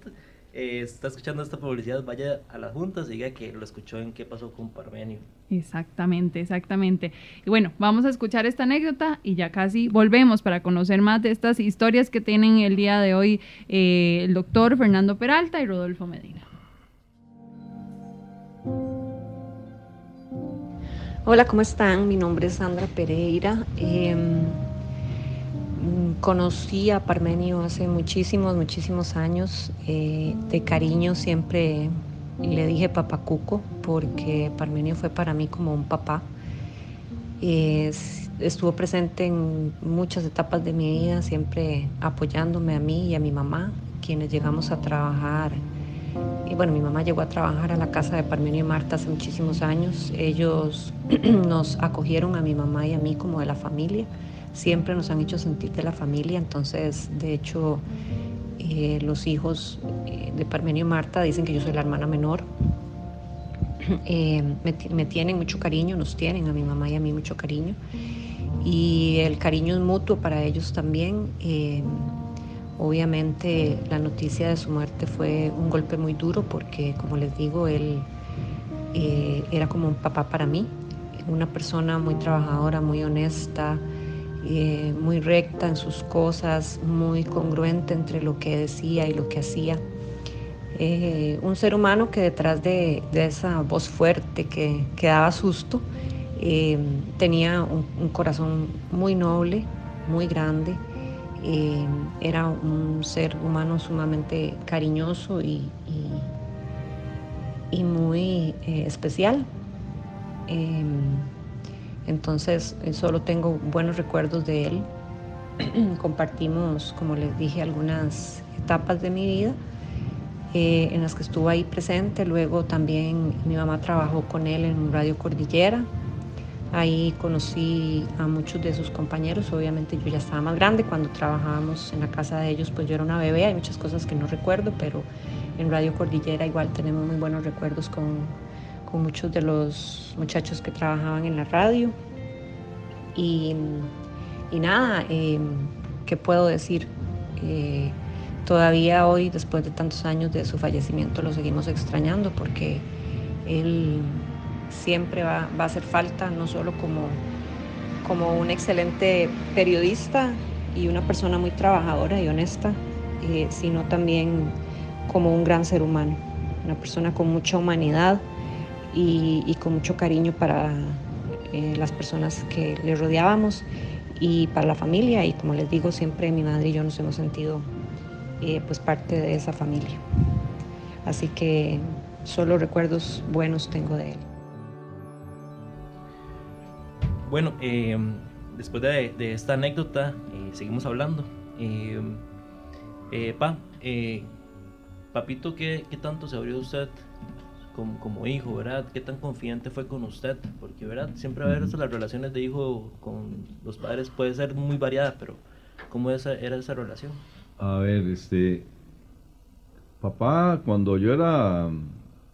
eh, está escuchando esta publicidad, vaya a las juntas y diga que lo escuchó en qué pasó con Parmenio. Exactamente, exactamente. Y bueno, vamos a escuchar esta anécdota y ya casi volvemos para conocer más de estas historias que tienen el día de hoy eh, el doctor Fernando Peralta y Rodolfo Medina. Hola, ¿cómo están? Mi nombre es Sandra Pereira. Em, conocí a Parmenio hace muchísimos, muchísimos años. Eh, de cariño siempre le dije papacuco porque Parmenio fue para mí como un papá. estuvo presente en muchas etapas de mi vida, siempre apoyándome a mí y a mi mamá, quienes llegamos a trabajar. Y bueno, mi mamá llegó a trabajar a la casa de Parmenio y Marta hace muchísimos años. Ellos nos acogieron a mi mamá y a mí como de la familia siempre nos han hecho sentir de la familia, entonces de hecho eh, los hijos eh, de Parmenio y Marta dicen que yo soy la hermana menor. Eh, me, tienen mucho cariño, nos tienen a mi mamá y a mí mucho cariño. Y el cariño es mutuo para ellos también. obviamente la noticia de su muerte fue un golpe muy duro porque, como les digo, él era como un papá para mí, una persona muy trabajadora, muy honesta, eh, muy recta en sus cosas, muy congruente entre lo que decía y lo que hacía. Eh, un ser humano que detrás de, esa voz fuerte que, daba susto, eh, tenía un, corazón muy noble, muy grande. era un ser humano sumamente cariñoso y muy especial. Entonces eh, solo tengo buenos recuerdos de él. Compartimos, como les dije, algunas etapas de mi vida eh, en las que estuvo ahí presente. Luego también mi mamá trabajó con él en Radio Cordillera. Ahí conocí a muchos de sus compañeros. Obviamente yo ya estaba más grande. Cuando trabajábamos en la casa de ellos, pues yo era una bebé. Hay muchas cosas que no recuerdo, pero en Radio Cordillera igual tenemos muy buenos recuerdos con, con muchos de los muchachos que trabajaban en la radio. Y, nada, eh, ¿qué puedo decir? Eh, todavía hoy, después de tantos años de su fallecimiento, lo seguimos extrañando porque él siempre va, a hacer falta, no solo como, como un excelente periodista y una persona muy trabajadora y honesta, eh, sino también como un gran ser humano, una persona con mucha humanidad y, con mucho cariño para eh, las personas que le rodeábamos y para la familia. Y como les digo siempre mi madre y yo nos hemos sentido eh, pues parte de esa familia. Así que solo recuerdos buenos tengo de él. Bueno em, después de, esta anécdota eh, seguimos hablando. Em, pa papito ¿qué, ¿qué tanto se abrió usted como, hijo, ¿verdad? ¿Qué tan confiante fue con usted? Porque, ¿verdad? Siempre a veces las relaciones de hijo con los padres puede ser muy variada, pero ¿cómo esa, era esa relación? A ver, este, papá, cuando yo era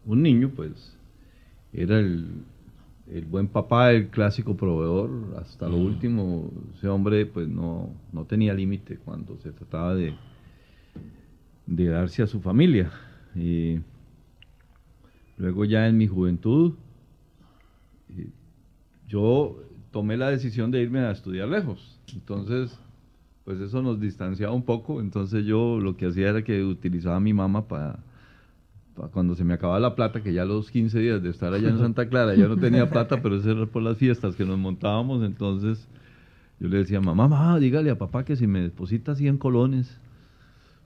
un niño, pues, era el, el buen papá, el clásico proveedor, hasta lo último, ese hombre, pues, no, no tenía límite cuando se trataba de, de darse a su familia. Y Luego ya en mi juventud, yo tomé la decisión de irme a estudiar lejos. Entonces, pues eso nos distanciaba un poco. Entonces yo lo que hacía era que utilizaba a mi mamá para, cuando se me acababa la plata, que ya los 15 días de estar allá en Santa Clara ya no tenía plata, pero eso era por las fiestas que nos montábamos. Entonces yo le decía, mamá, mamá, dígale a papá que si me deposita 100 colones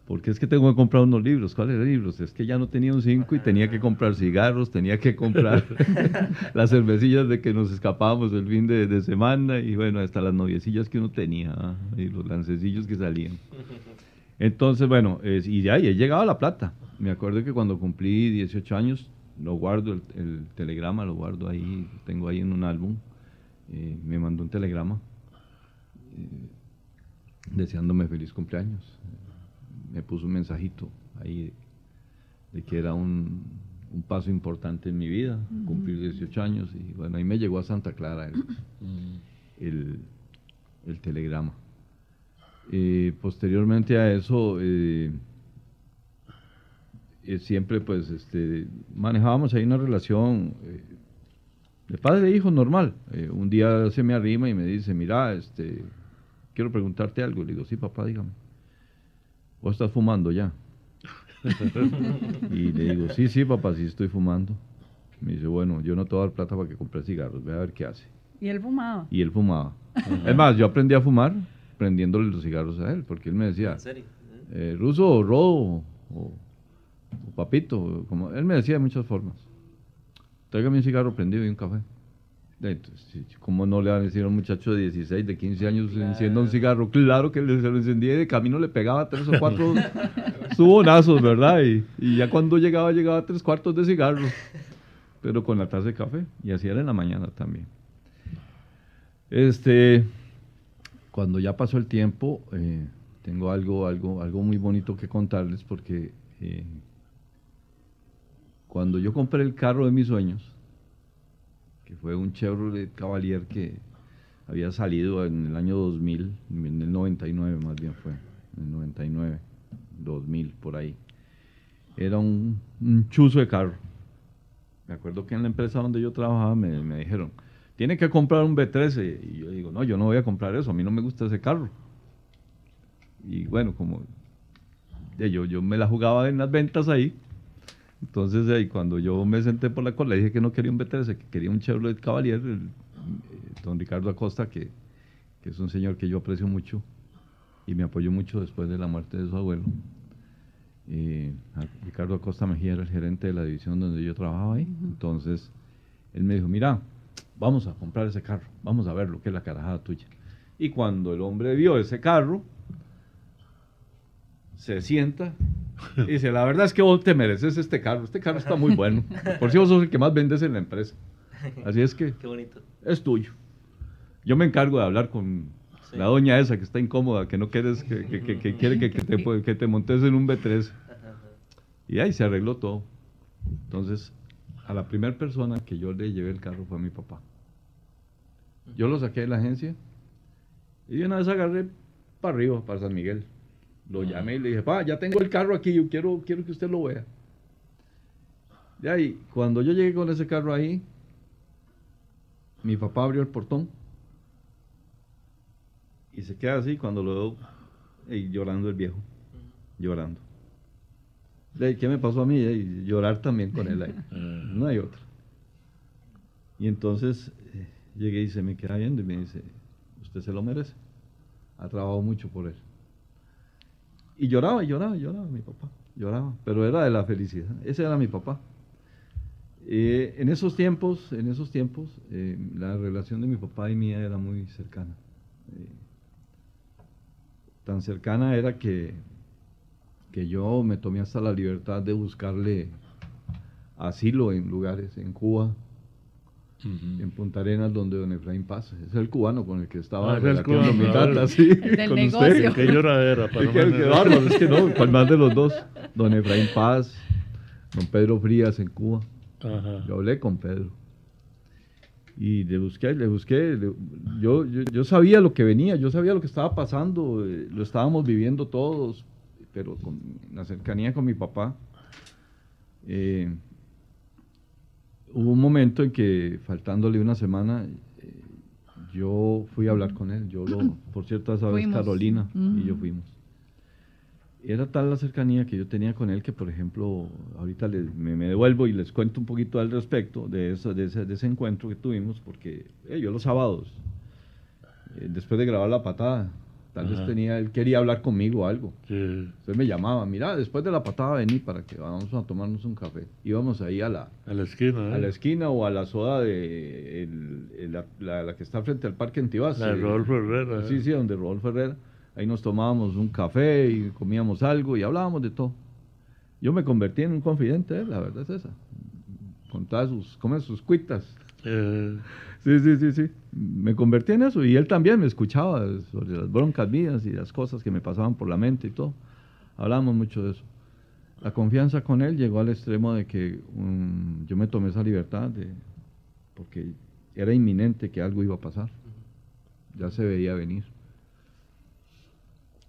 porque es que tengo que comprar unos libros. ¿Cuáles libros? Es que ya no tenía un 5 y tenía que comprar cigarros, tenía que comprar las cervecillas de que nos escapábamos el fin de, semana y bueno, hasta las noviecillas que uno tenía ¿ah? y los lancecillos que salían. Entonces, bueno, y ya, y he llegado a la plata. Me acuerdo que cuando cumplí 18 años, lo guardo, el, telegrama lo guardo ahí, tengo ahí en un álbum. Eh, me mandó un telegrama eh, deseándome feliz cumpleaños me puso un mensajito ahí de que era un, paso importante en mi vida, cumplir 18 años, y bueno, ahí me llegó a Santa Clara el, telegrama. Eh, posteriormente a eso, eh, eh, siempre pues este, manejábamos ahí una relación de padre e hijo normal. un día se me arrima y me dice, mira, este, quiero preguntarte algo. Le digo, sí, papá, dígame ¿Vos estás fumando ya? y le digo, sí, sí, papá, sí estoy fumando. Me dice, bueno, yo no te voy a dar plata para que compre cigarros, ve a ver qué hace. ¿Y él fumaba? Y él fumaba. es más, yo aprendí a fumar prendiéndole los cigarros a él, porque él me decía, ¿En serio? Eh, ruso o rodo o, papito, como él me decía de muchas formas. Tráigame un cigarro prendido y un café. Entonces, ¿Cómo no le van a decir a un muchacho de 16, de 15 años encienda un cigarro? Claro que se lo encendía y de camino le pegaba tres o cuatro subonazos, ¿verdad? Y, y, ya cuando llegaba, llegaba a tres cuartos de cigarro, pero con la taza de café. Y así era en la mañana también. Este, cuando ya pasó el tiempo, eh, tengo algo, algo, algo muy bonito que contarles porque eh, cuando yo compré el carro de mis sueños, que fue un Chevrolet Cavalier que había salido en el año 2000, en el 99 más bien fue, en el 99, 2000 por ahí. Era un, chuzo de carro. Me acuerdo que en la empresa donde yo trabajaba me, me dijeron, tiene que comprar un B13. Y yo digo, no, yo no voy a comprar eso, a mí no me gusta ese carro. Y bueno, como yo, yo me la jugaba en las ventas ahí, entonces, ahí, cuando yo me senté por la cola, dije que no quería un B13, que quería un Chevrolet Cavalier, el, eh, don Ricardo Acosta, que, que, es un señor que yo aprecio mucho y me apoyó mucho después de la muerte de su abuelo. Eh, Ricardo Acosta Mejía era el gerente de la división donde yo trabajaba ahí. Entonces, él me dijo, mira, vamos a comprar ese carro, vamos a ver lo que es la carajada tuya. Y cuando el hombre vio ese carro, se sienta Dice, la verdad es que vos te mereces este carro. Este carro está muy bueno. Por si vos sos el que más vendes en la empresa. Así es que Qué bonito. es tuyo. Yo me encargo de hablar con la doña esa que está incómoda, que no quieres, que, quiere que, te, que te montes en un B3. Y ahí se arregló todo. Entonces, a la primera persona que yo le llevé el carro fue a mi papá. Yo lo saqué de la agencia y una vez agarré para arriba, para San Miguel. Lo llamé y le dije, pa, ya tengo el carro aquí, yo quiero, quiero que usted lo vea. De ahí, cuando yo llegué con ese carro ahí, mi papá abrió el portón y se queda así cuando lo veo llorando el viejo, llorando. De ahí, ¿qué me pasó a mí? llorar también con él ahí. No hay otra. Y entonces eh, llegué y se me queda viendo y me dice, usted se lo merece. Ha trabajado mucho por él. Y lloraba, lloraba, lloraba mi papá, lloraba, pero era de la felicidad, ese era mi papá. Eh, en esos tiempos, en esos tiempos, eh, la relación de mi papá y mía era muy cercana. Eh, tan cercana era que, que yo me tomé hasta la libertad de buscarle asilo en lugares, en Cuba, en Punta Arenas, donde don Efraín Paz, es el cubano con el que estaba ah, mi tata, sí, del con negocio. usted. Qué lloradera, para es que no, cual más de los dos, don Efraín Paz, don Pedro Frías en Cuba. Yo hablé con Pedro. Y le busqué, le busqué, yo, yo, sabía lo que venía, yo sabía lo que estaba pasando, eh, lo estábamos viviendo todos, pero con la cercanía con mi papá. Eh, hubo un momento en que, faltándole una semana, eh, yo fui a hablar con él. Yo lo, por cierto, esa vez Carolina y yo fuimos. Era tal la cercanía que yo tenía con él que, por ejemplo, ahorita me, devuelvo y les cuento un poquito al respecto de, eso, de, ese, de ese encuentro que tuvimos, porque eh, yo los sábados, eh, después de grabar La Patada, Tal vez tenía, él quería hablar conmigo o algo. Entonces me llamaba, mira, después de la patada vení para que vamos a tomarnos un café. Íbamos ahí a la, a la esquina. A la ¿eh? esquina o a la soda de la, que está frente al parque Antibas. La de Rodolfo Herrera. Sí, sí, donde Rodolfo Herrera. Ahí nos tomábamos un café y comíamos algo y hablábamos de todo. Yo me convertí en un confidente, la verdad es esa. Contaba sus, come sus cuitas. Eh, Sí, sí, sí, sí. Me convertí en eso y él también me escuchaba sobre las broncas mías y las cosas que me pasaban por la mente y todo. Hablamos mucho de eso. La confianza con él llegó al extremo de que um, yo me tomé esa libertad de, porque era inminente que algo iba a pasar. Ya se veía venir.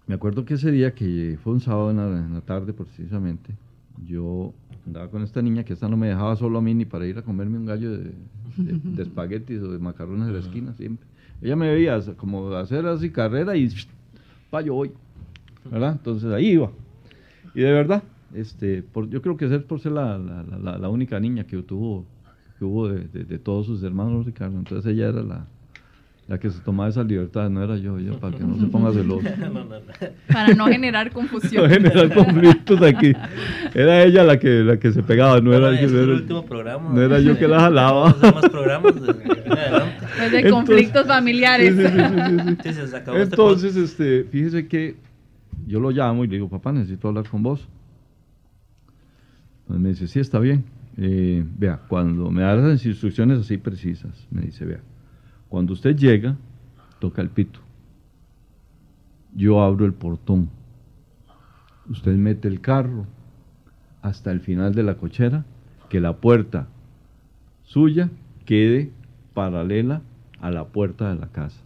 Me acuerdo que ese día, que fue un sábado en la tarde precisamente, yo andaba con esta niña que esta no me dejaba solo a mí ni para ir a comerme un gallo de, de, espaguetis o de macarrones de la esquina siempre. Ella me veía como hacer así carrera y pa, yo voy. ¿Verdad? Entonces ahí iba. Y de verdad, este, yo creo que es por ser la, la, la, única niña que tuvo, que hubo de, de, todos sus hermanos, Ricardo. Entonces ella era la, La que se tomaba esa libertad no era yo, yo para que no se ponga celoso. Para no generar confusión. no generar conflictos aquí. Era ella la que, la que se pegaba, no, era, yo, el último programa. No era yo que la jalaba. más programas Pues de conflictos familiares. Sí, sí, sí, Entonces, este, fíjese que yo lo llamo y le digo, papá, necesito hablar con vos. Entonces me dice, sí, está bien. Eh, vea, cuando me da las instrucciones así precisas, me dice, vea, cuando usted llega, toca el pito. Yo abro el portón. Usted mete el carro hasta el final de la cochera, que la puerta suya quede paralela a la puerta de la casa.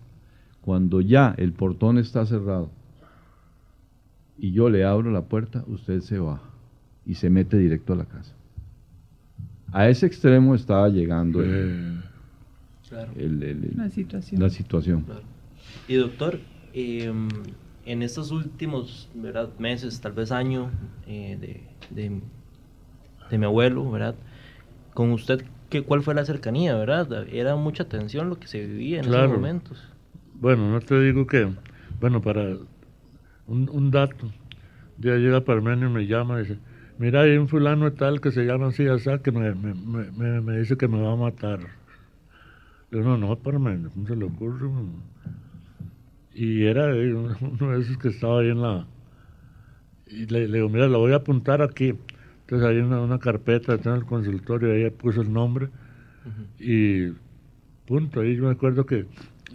Cuando ya el portón está cerrado y yo le abro la puerta, usted se baja y se mete directo a la casa. A ese extremo estaba llegando el, la situación. La situación. Y doctor, em, en estos últimos ¿verdad? meses, tal vez año eh, de, de, mi abuelo, ¿verdad? Con usted, ¿qué, ¿cuál fue la cercanía, verdad? Era mucha tensión lo que se vivía en esos momentos. Bueno, no te digo que, bueno, para un, un dato, día llega Parmenio y me llama y dice, mira, hay un fulano tal que se llama así, así que me, me, me, me dice que me va a matar. Digo, no, no, Parmenio, ¿cómo se le ocurre? Y era uno de esos que estaba ahí en la... Y le, digo, mira, lo voy a apuntar aquí. Entonces hay una, una carpeta en el consultorio, ahí puso el nombre. Y punto, ahí yo me acuerdo que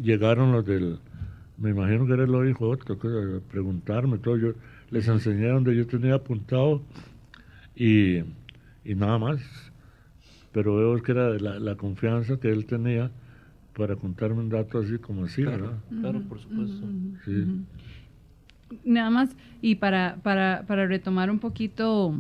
llegaron los del... Me imagino que era el OIJ, que preguntarme todo. Yo les enseñé donde yo tenía apuntado y, y nada más. Pero veo que era la, la confianza que él tenía para contarme un dato así como así, ¿verdad? Claro, por supuesto. Sí. Nada más, y para, para, para retomar un poquito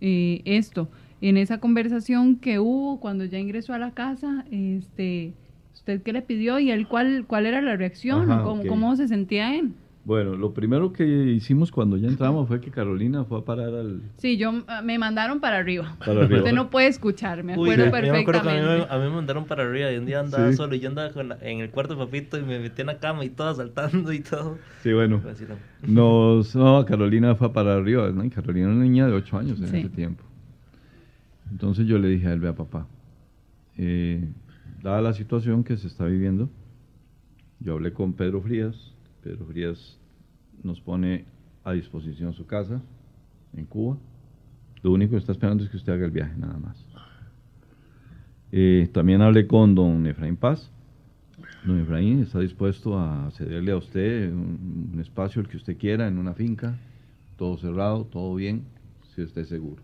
eh, esto, en esa conversación que hubo cuando ya ingresó a la casa, este, ¿usted qué le pidió y él cuál, cuál era la reacción? ¿Cómo, ¿Cómo se sentía él? Bueno, lo primero que hicimos cuando ya entramos fue que Carolina fue a parar al... Sí, yo ah, me mandaron para arriba. Usted no puede escuchar, me acuerdo perfectamente. a, mí, me mandaron para arriba y un día andaba solo y yo andaba en el cuarto de papito y me metí en la cama y todo saltando y todo. Sí, bueno. Nos, no, Carolina fue a parar arriba, ¿no? Y Carolina era una niña de 8 años en ese tiempo. Entonces yo le dije a él, vea papá, eh, dada la situación que se está viviendo, yo hablé con Pedro Frías, Pedro Frías nos pone a disposición su casa en Cuba. Lo único que está esperando es que usted haga el viaje, nada más. Eh, también hablé con don Efraín Paz. Don Efraín está dispuesto a cederle a usted un, espacio, el que usted quiera, en una finca, todo cerrado, todo bien, si esté seguro.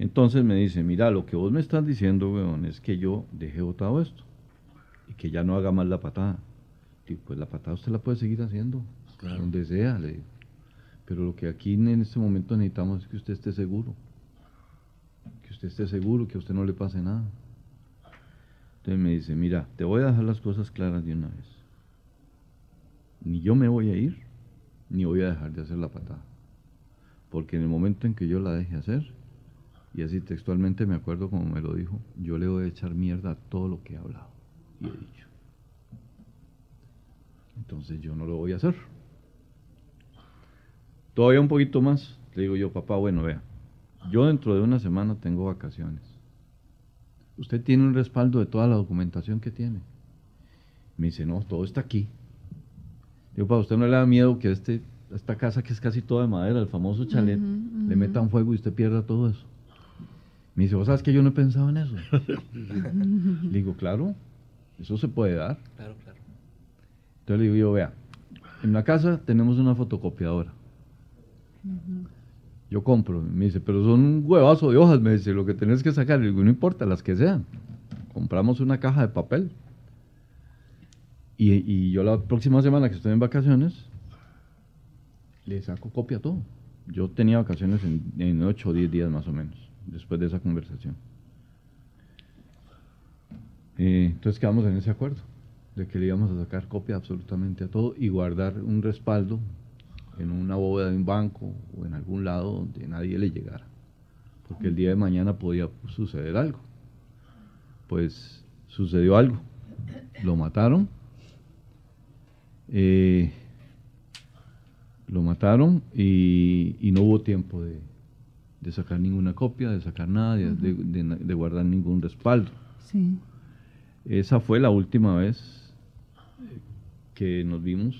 Entonces me dice, mira, lo que vos me estás diciendo, weón, es que yo dejé votado esto y que ya no haga más la patada pues la patada usted la puede seguir haciendo, donde sea, le Pero lo que aquí en este momento necesitamos es que usted esté seguro. Que usted esté seguro, que a usted no le pase nada. Entonces me dice, mira, te voy a dejar las cosas claras de una vez. Ni yo me voy a ir, ni voy a dejar de hacer la patada. Porque en el momento en que yo la deje hacer, y así textualmente me acuerdo como me lo dijo, yo le voy a echar mierda a todo lo que he hablado y he dicho. Entonces yo no lo voy a hacer. Todavía un poquito más, le digo yo, papá, bueno, vea, yo dentro de una semana tengo vacaciones. Usted tiene un respaldo de toda la documentación que tiene. Me dice, no, todo está aquí. Digo, para usted no le da miedo que este, esta casa que es casi toda de madera, el famoso chalet, le metan fuego y usted pierda todo eso. Me dice, ¿vos sabes que yo no he pensado en eso? le digo, claro, eso se puede dar. Claro, claro. Entonces le digo yo, vea, en la casa tenemos una fotocopiadora. Yo compro, me dice, pero son un huevazo de hojas, me dice, lo que tenés que sacar, le digo, no importa, las que sean. Compramos una caja de papel. Y, yo la próxima semana que estoy en vacaciones, le saco copia a todo. Yo tenía vacaciones en, 8 o 10 días más o menos, después de esa conversación. Eh, entonces quedamos en ese acuerdo de que le íbamos a sacar copia absolutamente a todo y guardar un respaldo en una bóveda de un banco o en algún lado donde nadie le llegara. Porque el día de mañana podía suceder algo. Pues sucedió algo. lo mataron. Eh, lo mataron y, no hubo tiempo de, sacar ninguna copia, de sacar nada, de, guardar ningún respaldo. Esa fue la última vez que nos vimos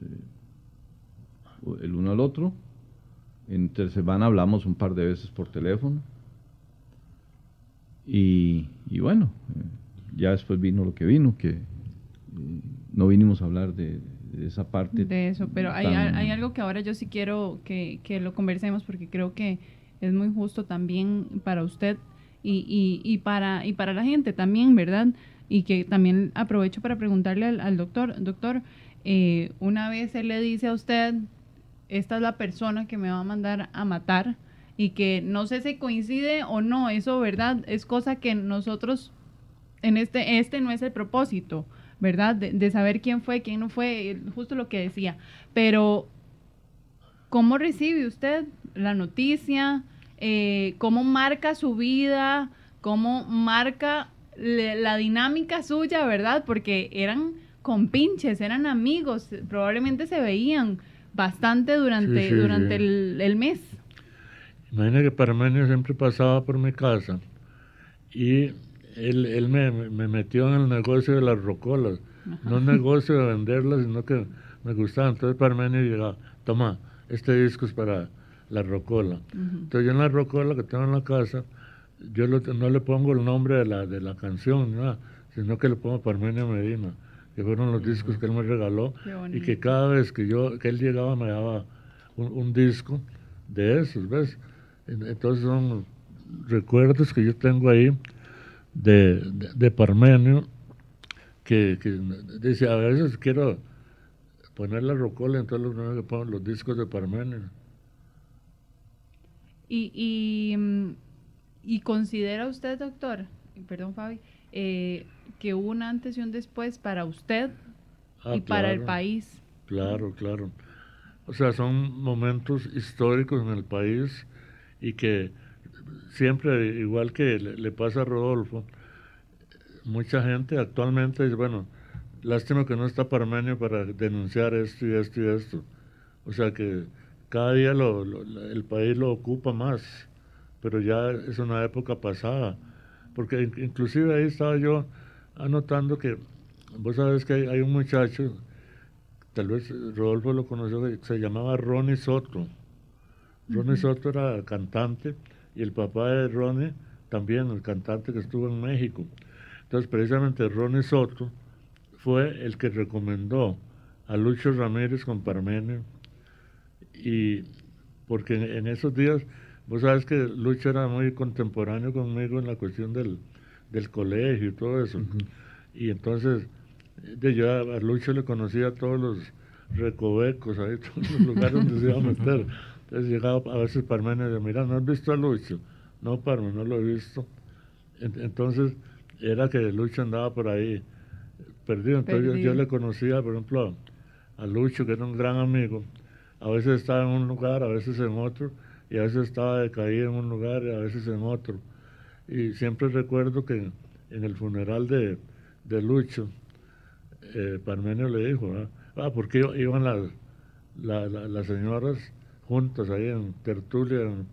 eh, el uno al otro. Entre semana hablamos un par de veces por teléfono. Y, bueno, eh, ya después vino lo que vino, que no vinimos a hablar de, esa parte. De eso, pero hay, hay, algo que ahora yo sí quiero que, que, lo conversemos porque creo que es muy justo también para usted y, y, y, para, y para la gente también, ¿verdad? Y que también aprovecho para preguntarle al, doctor, doctor, eh, una vez él le dice a usted, esta es la persona que me va a mandar a matar y que no sé si coincide o no, eso, ¿verdad? Es cosa que nosotros, en este, este no es el propósito, ¿verdad? De, saber quién fue, quién no fue, justo lo que decía. Pero, ¿cómo recibe usted la noticia? Eh, ¿Cómo marca su vida? ¿Cómo marca la dinámica suya, verdad? Porque eran compinches, eran amigos, probablemente se veían bastante durante, durante El, el, mes. Imagina que Parmenio siempre pasaba por mi casa y él, él me, me, metió en el negocio de las rocolas. No un negocio de venderlas, sino que me gustaba. Entonces Parmenio llegaba, toma, este disco es para la rocola. Entonces yo en la rocola que tengo en la casa, yo no le pongo el nombre de la, de la canción, sino que le pongo Parmenio Medina, que fueron los discos que él me regaló y que cada vez que yo que él llegaba me daba un, disco de esos, ¿ves? Entonces son recuerdos que yo tengo ahí de, de, Parmenio, que, dice, a veces quiero poner la rocola, entonces los, que pongo los discos de Parmenio. Y, y, mm, y considera usted, doctor, perdón Fabi, eh, que hubo un antes y un después para usted ah, y para el país. Claro, claro. O sea, son momentos históricos en el país y que siempre, igual que le, pasa a Rodolfo, mucha gente actualmente dice, bueno, lástima que no está Parmenio para denunciar esto y esto y esto. O sea que cada día el país lo ocupa más, pero ya es una época pasada. Porque inclusive ahí estaba yo anotando que, vos sabes que hay, un muchacho, tal vez Rodolfo lo conoció, que se llamaba Ronnie Soto. Ronnie Soto era cantante y el papá de Ronnie también, el cantante que estuvo en México. Entonces, precisamente Ronnie Soto fue el que recomendó a Lucho Ramírez con Parmenio. Y porque en, esos días, vos sabes que Lucho era muy contemporáneo conmigo en la cuestión del, colegio y todo eso. Y entonces, de yo a, Lucho le conocía todos los recovecos, ahí, todos los lugares donde se iba a meter. Entonces llegaba a veces Parmenio y decía, mira, ¿no has visto a Lucho? No, Parmenio, no lo he visto. Entonces era que Lucho andaba por ahí perdido. Entonces Yo, le conocía, por ejemplo, a Lucho, que era un gran amigo. A veces estaba en un lugar, a veces en otro, y a veces estaba decaído en un lugar y a veces en otro. Y siempre recuerdo que en el funeral de, de Lucho, eh, Parmenio le dijo, ah, porque iban las, las señoras juntas ahí en tertulia, en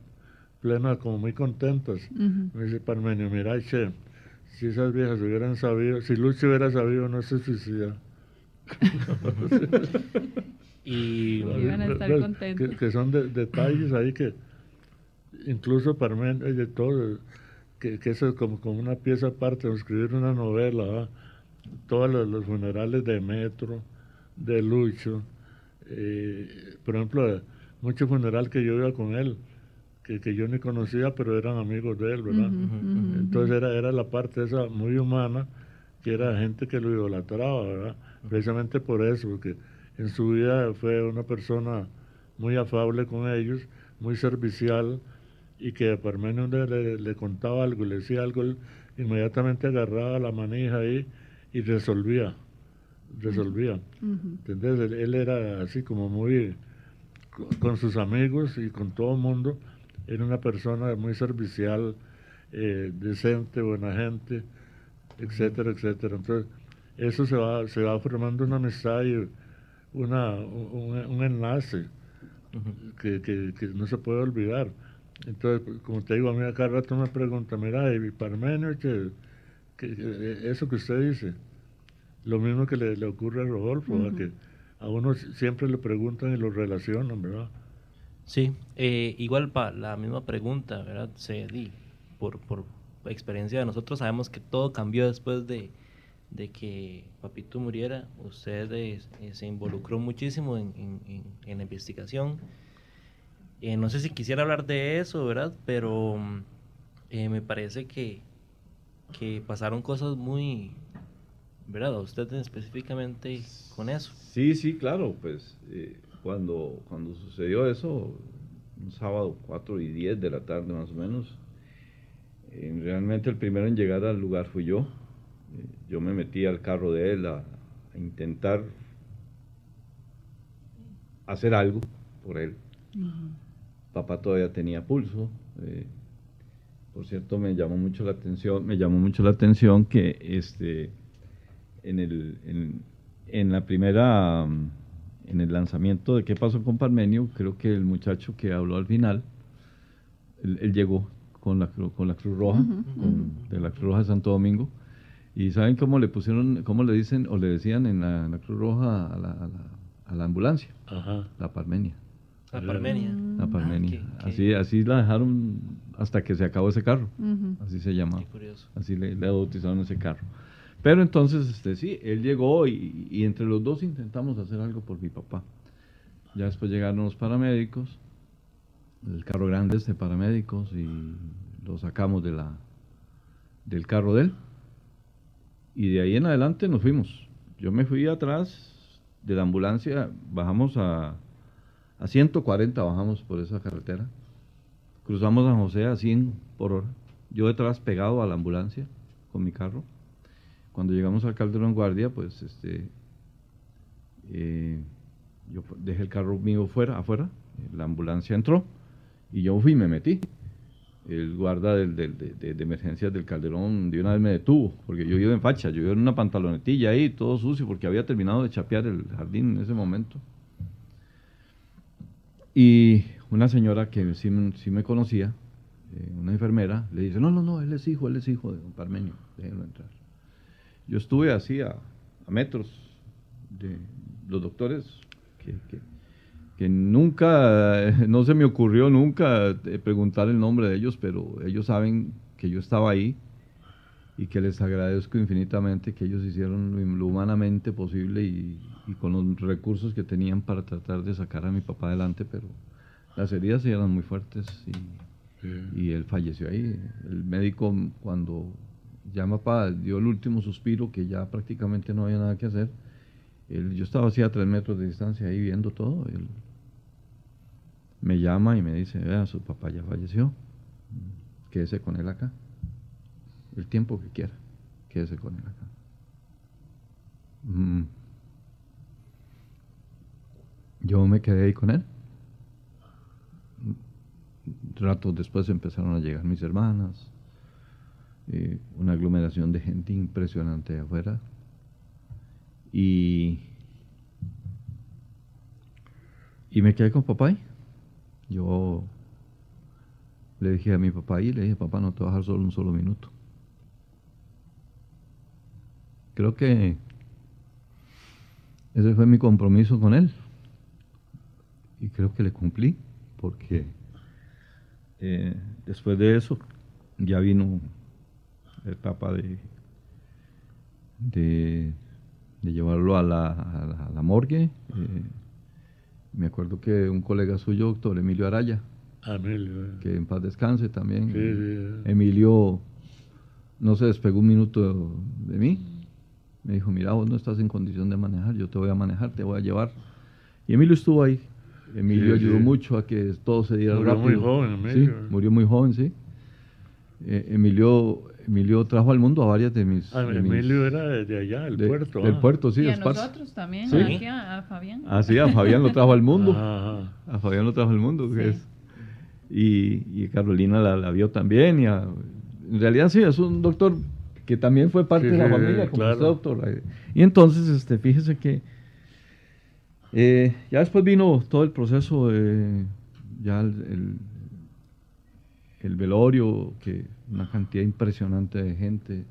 plena, como muy contentas. Me dice Parmenio, mira, che, si esas viejas hubieran sabido, si Lucho hubiera sabido, no se suicida. y iban a estar contentos. Que, son detalles ahí que incluso Parmenio, de todo, que, que eso es como, como una pieza aparte, escribir una novela, todos los, funerales de Metro, de Lucho, eh, por ejemplo, mucho funeral que yo iba con él, que, que, yo ni conocía, pero eran amigos de él, ¿verdad? Entonces era, era la parte esa muy humana, que era gente que lo idolatraba, ¿verdad? Precisamente por eso, porque en su vida fue una persona muy afable con ellos, muy servicial, y que a Parmenio le, le, contaba algo, le decía algo, él inmediatamente agarraba la manija ahí y resolvía, resolvía. ¿Entendés? él, era así como muy con, sus amigos y con todo el mundo. Era una persona muy servicial, eh, decente, buena gente, etcétera, etcétera. Entonces, eso se va, se va formando una amistad y una, un, enlace que, que, no se puede olvidar. Entonces, como te digo, a mí acá rato me pregunta, mira, y Parmenio, que, que, eso que usted dice, lo mismo que le, le ocurre a Rodolfo, que a uno siempre le preguntan y lo relacionan, ¿verdad? Sí, eh, igual para la misma pregunta, ¿verdad? Se, por, por experiencia de nosotros sabemos que todo cambió después de, de que Papito muriera. Usted eh, se involucró muchísimo en, en, la investigación. Eh, no sé si quisiera hablar de eso, ¿verdad? Pero me parece que, que pasaron cosas muy, ¿verdad? Usted específicamente con eso. Sí, sí, claro, pues cuando, cuando sucedió eso, un sábado 4 y 10 de la tarde más o menos, eh, realmente el primero en llegar al lugar fui yo. Yo me metí al carro de él a, intentar hacer algo por él. Papá todavía tenía pulso. Eh, por cierto, me llamó mucho la atención, me llamó mucho la atención que este, en, el, en, en la primera en el lanzamiento de qué pasó con Parmenio, creo que el muchacho que habló al final, él, llegó con la, con la Cruz Roja, de la Cruz Roja de Santo Domingo, y ¿saben cómo le pusieron, cómo le dicen o le decían en la, Cruz Roja a la, a la, ambulancia? La Parmenia. La Parmenia. La Parmenia. Ah, así, así la dejaron hasta que se acabó ese carro. Así se llama. Así le, le bautizaron ese carro. Pero entonces, este, sí, él llegó y, entre los dos intentamos hacer algo por mi papá. Ya después llegaron los paramédicos, el carro grande es de paramédicos y lo sacamos de la, del carro de él. Y de ahí en adelante nos fuimos. Yo me fui atrás de la ambulancia, bajamos a, a 140, bajamos por esa carretera. Cruzamos a José a 100 por hora. Yo detrás pegado a la ambulancia con mi carro cuando llegamos al Calderón Guardia, pues este, eh, yo dejé el carro mío fuera, afuera, la ambulancia entró y yo fui y me metí. El guarda de, emergencias del Calderón de una vez me detuvo, porque yo iba en facha, yo iba en una pantalonetilla ahí, todo sucio, porque había terminado de chapear el jardín en ese momento. Y una señora que sí, me conocía, eh, una enfermera, le dice, no, no, no, él es hijo, él es hijo de un parmenio, déjenlo entrar. Yo estuve así a, metros de los doctores que, nunca, no se me ocurrió nunca eh, preguntar el nombre de ellos, pero ellos saben que yo estaba ahí y que les agradezco infinitamente que ellos hicieron lo, humanamente posible y, con los recursos que tenían para tratar de sacar a mi papá adelante, pero las heridas eran muy fuertes y, y él falleció ahí. El médico cuando ya mi papá dio el último suspiro, que ya prácticamente no había nada que hacer. yo estaba así a tres metros de distancia ahí viendo todo. Él me llama y me dice, vea, su papá ya falleció, quédese con él acá. El tiempo que quiera, quédese con él acá. Mm. Yo me quedé ahí con él. Rato después empezaron a llegar mis hermanas, eh, una aglomeración de gente impresionante afuera. Y, y me quedé con papá. Yo le dije a mi papá y le dije, papá, no te vas a dejar solo un solo minuto. Creo que ese fue mi compromiso con él. Y creo que le cumplí, porque eh, después de eso ya vino etapa de, de, llevarlo a la, a la, morgue. Eh, me acuerdo que un colega suyo, doctor Emilio Araya, eh. que en paz descanse también. Emilio no se despegó un minuto de mí. Me dijo, mira, vos no estás en condición de manejar, yo te voy a manejar, te voy a llevar. Y Emilio estuvo ahí. Emilio ayudó mucho a que todo se diera murió rápido. Murió muy joven, Emilio. murió muy joven, sí. Eh, Emilio Emilio trajo al mundo a varias de mis... Ah, Emilio era de allá, del puerto. Del ah. puerto, sí. Y a nosotros también, aquí a, Fabián. Ah, sí, a Fabián lo trajo al mundo. A Fabián lo trajo al mundo. y, y, Carolina la, vio también. Y en realidad sí, es un doctor que también fue parte de la familia, como usted, doctor. Y entonces, este, fíjese que eh, ya después vino todo el proceso, de, ya el, el, velorio, que una cantidad impresionante de gente.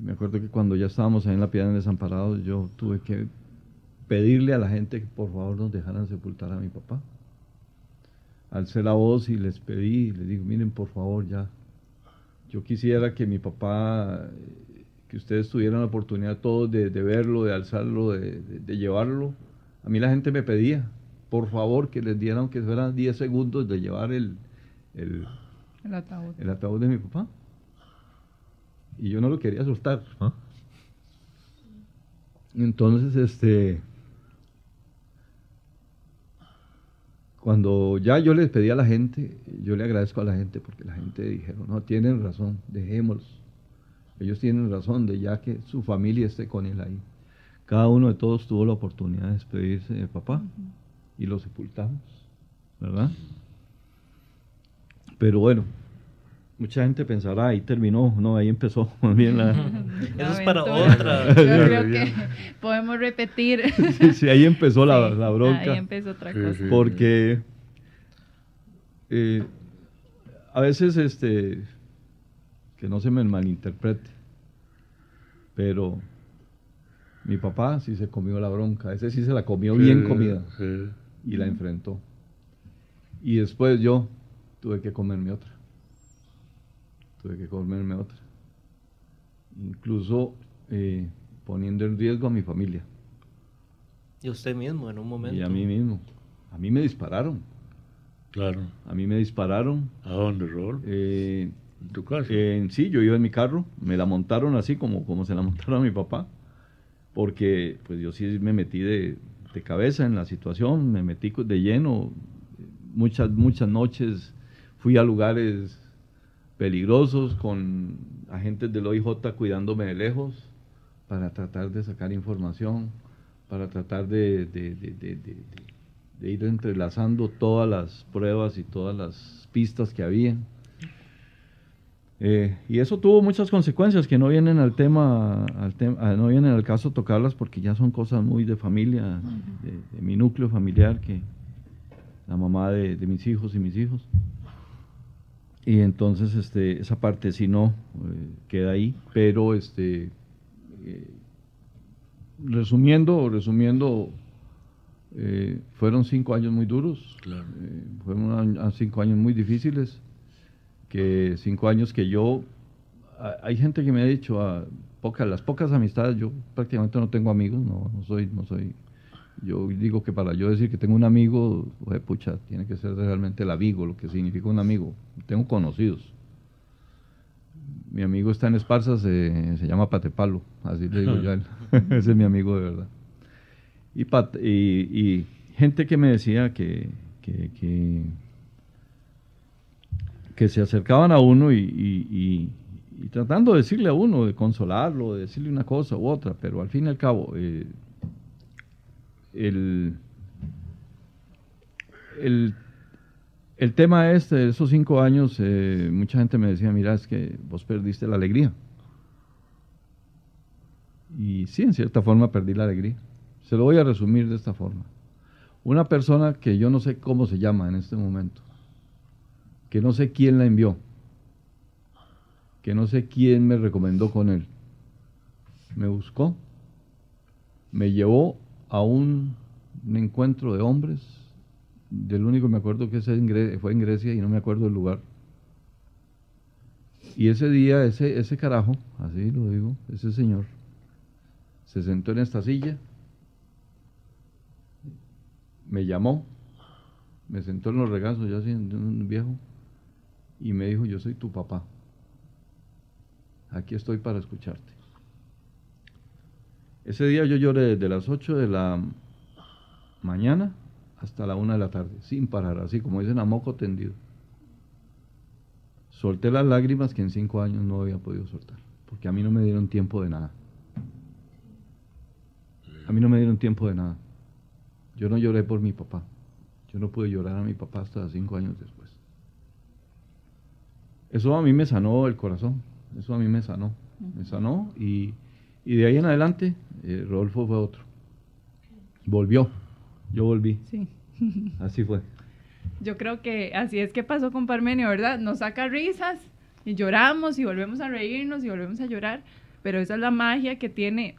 Me acuerdo que cuando ya estábamos ahí en la piedra de desamparados, yo tuve que pedirle a la gente que por favor nos dejaran sepultar a mi papá. Alcé la voz y les pedí, les digo, miren por favor ya, yo quisiera que mi papá, que ustedes tuvieran la oportunidad todos de, verlo, de alzarlo, de, llevarlo. A mí la gente me pedía, por favor, que les dieran que fueran 10 segundos de llevar el, el, ataúd. el ataúd de mi papá. Y yo no lo quería soltar. ¿Ah? Entonces, este, cuando ya yo les pedí a la gente, yo le agradezco a la gente porque la gente dijeron, no, tienen razón, dejémoslos. Ellos tienen razón de ya que su familia esté con él ahí. Cada uno de todos tuvo la oportunidad de despedirse de papá y lo sepultamos, ¿verdad? Pero bueno, mucha gente pensará, ahí terminó, no, ahí empezó. Bien la... Eso es para otra. Yo creo que podemos repetir. sí, ahí empezó la, la, bronca. Ahí empezó otra cosa. Porque eh, a veces, este, que no se me malinterprete, pero mi papá sí se comió la bronca, ese sí se la comió bien comida y la enfrentó. Y después yo tuve que comerme otra tuve que comerme otra. Incluso eh, poniendo en riesgo a mi familia. Y a usted mismo en un momento. Y a mí mismo. A mí me dispararon. Claro. A mí me dispararon. ¿A dónde, Rol? Eh, ¿En tu casa? sí, yo iba en mi carro. Me la montaron así como, como se la montaron a mi papá. Porque pues yo sí me metí de, de cabeza en la situación. Me metí de lleno. Muchas, muchas noches fui a lugares peligrosos, con agentes del OIJ cuidándome de lejos para tratar de sacar información, para tratar de, ir entrelazando todas las pruebas y todas las pistas que había. Eh, y eso tuvo muchas consecuencias que no vienen al tema, al tema, no vienen al caso tocarlas porque ya son cosas muy de familia, de, mi núcleo familiar, que la mamá de mis hijos y mis hijos. Y entonces este, esa parte sí no eh, queda ahí, pero este, eh, resumiendo, resumiendo, eh, fueron cinco años muy duros, fueron cinco años muy difíciles, que cinco años que yo, hay gente que me ha dicho, a pocas, las pocas amistades, yo prácticamente no tengo amigos, no, no soy, no soy yo digo que para yo decir que tengo un amigo, pucha, tiene que ser realmente el amigo, lo que significa un amigo. Tengo conocidos. Mi amigo está en Esparza, se, llama Patepalo, así le digo yo a él. Ese es mi amigo de verdad. Y, y, gente que me decía que, que, que, se acercaban a uno y, tratando de decirle a uno, de consolarlo, de decirle una cosa u otra, pero al fin y al cabo... Eh, el, el, tema este de esos cinco años, eh, mucha gente me decía, mira, es que vos perdiste la alegría. Y sí, en cierta forma perdí la alegría. Se lo voy a resumir de esta forma. Una persona que yo no sé cómo se llama en este momento, que no sé quién la envió, que no sé quién me recomendó con él, me buscó, me llevó a un, encuentro de hombres, del único que me acuerdo que fue en Grecia y no me acuerdo el lugar. Y ese día, ese, ese carajo, así lo digo, ese señor, se sentó en esta silla, me llamó, me sentó en los regazos, ya así, un viejo, y me dijo, yo soy tu papá, aquí estoy para escucharte. Ese día yo lloré desde las 8 de la mañana hasta la 1 de la tarde, sin parar, así como dicen a moco tendido. Solté las lágrimas que en cinco años no había podido soltar, porque a mí no me dieron tiempo de nada. A mí no me dieron tiempo de nada. Yo no lloré por mi papá. Yo no pude llorar a mi papá hasta cinco años después. Eso a mí me sanó el corazón. Eso a mí me sanó. me sanó y, y de ahí en adelante eh, Rodolfo fue otro. Volvió, yo volví. Sí. Así fue. Yo creo que así es que pasó con Parmenio, ¿verdad? Nos saca risas y lloramos y volvemos a reírnos y volvemos a llorar, pero esa es la magia que tiene,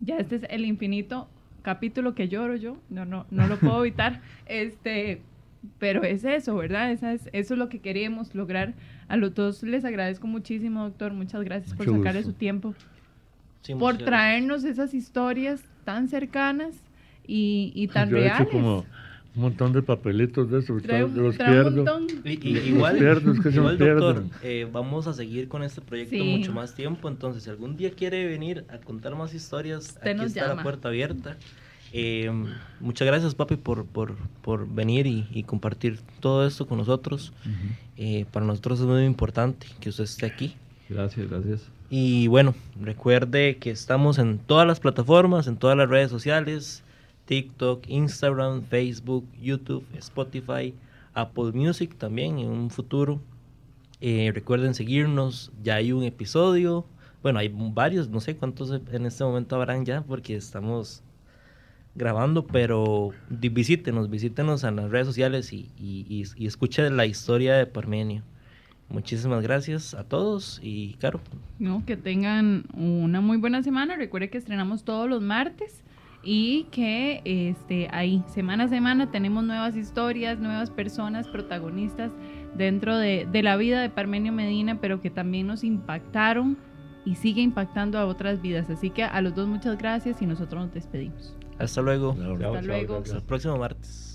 ya este es el infinito capítulo que lloro yo, no, no, no lo puedo evitar, este, pero es eso, ¿verdad? Esa es, eso es lo que queríamos lograr. A los dos les agradezco muchísimo, doctor, muchas gracias por sacarle su tiempo, por traernos esas historias tan cercanas y, y tan reales un montón de papelitos de esos, los pierdo. igual, doctor, eh, vamos a seguir con este proyecto mucho más tiempo, entonces si algún día quiere venir a contar más historias, aquí está la puerta abierta. Eh, muchas gracias, papi, por, por, por venir y, compartir todo esto con nosotros. Eh, para nosotros es muy importante que usted esté aquí. Gracias, gracias. Y bueno, recuerde que estamos en todas las plataformas, en todas las redes sociales. TikTok, Instagram, Facebook, YouTube, Spotify, Apple Music también en un futuro. Eh, recuerden seguirnos, ya hay un episodio, bueno, hay varios, no sé cuántos en este momento habrán ya porque estamos grabando, pero visítenos, visítenos en las redes sociales y, y, y, escuchen la historia de Parmenio. Muchísimas gracias a todos y Caro. No, que tengan una muy buena semana. Recuerde que estrenamos todos los martes y que este, ahí semana a semana tenemos nuevas historias, nuevas personas protagonistas dentro de, de, la vida de Parmenio Medina, pero que también nos impactaron y sigue impactando a otras vidas. Así que a los dos muchas gracias y nosotros nos despedimos. Hasta luego. Hasta luego. Hasta el próximo martes.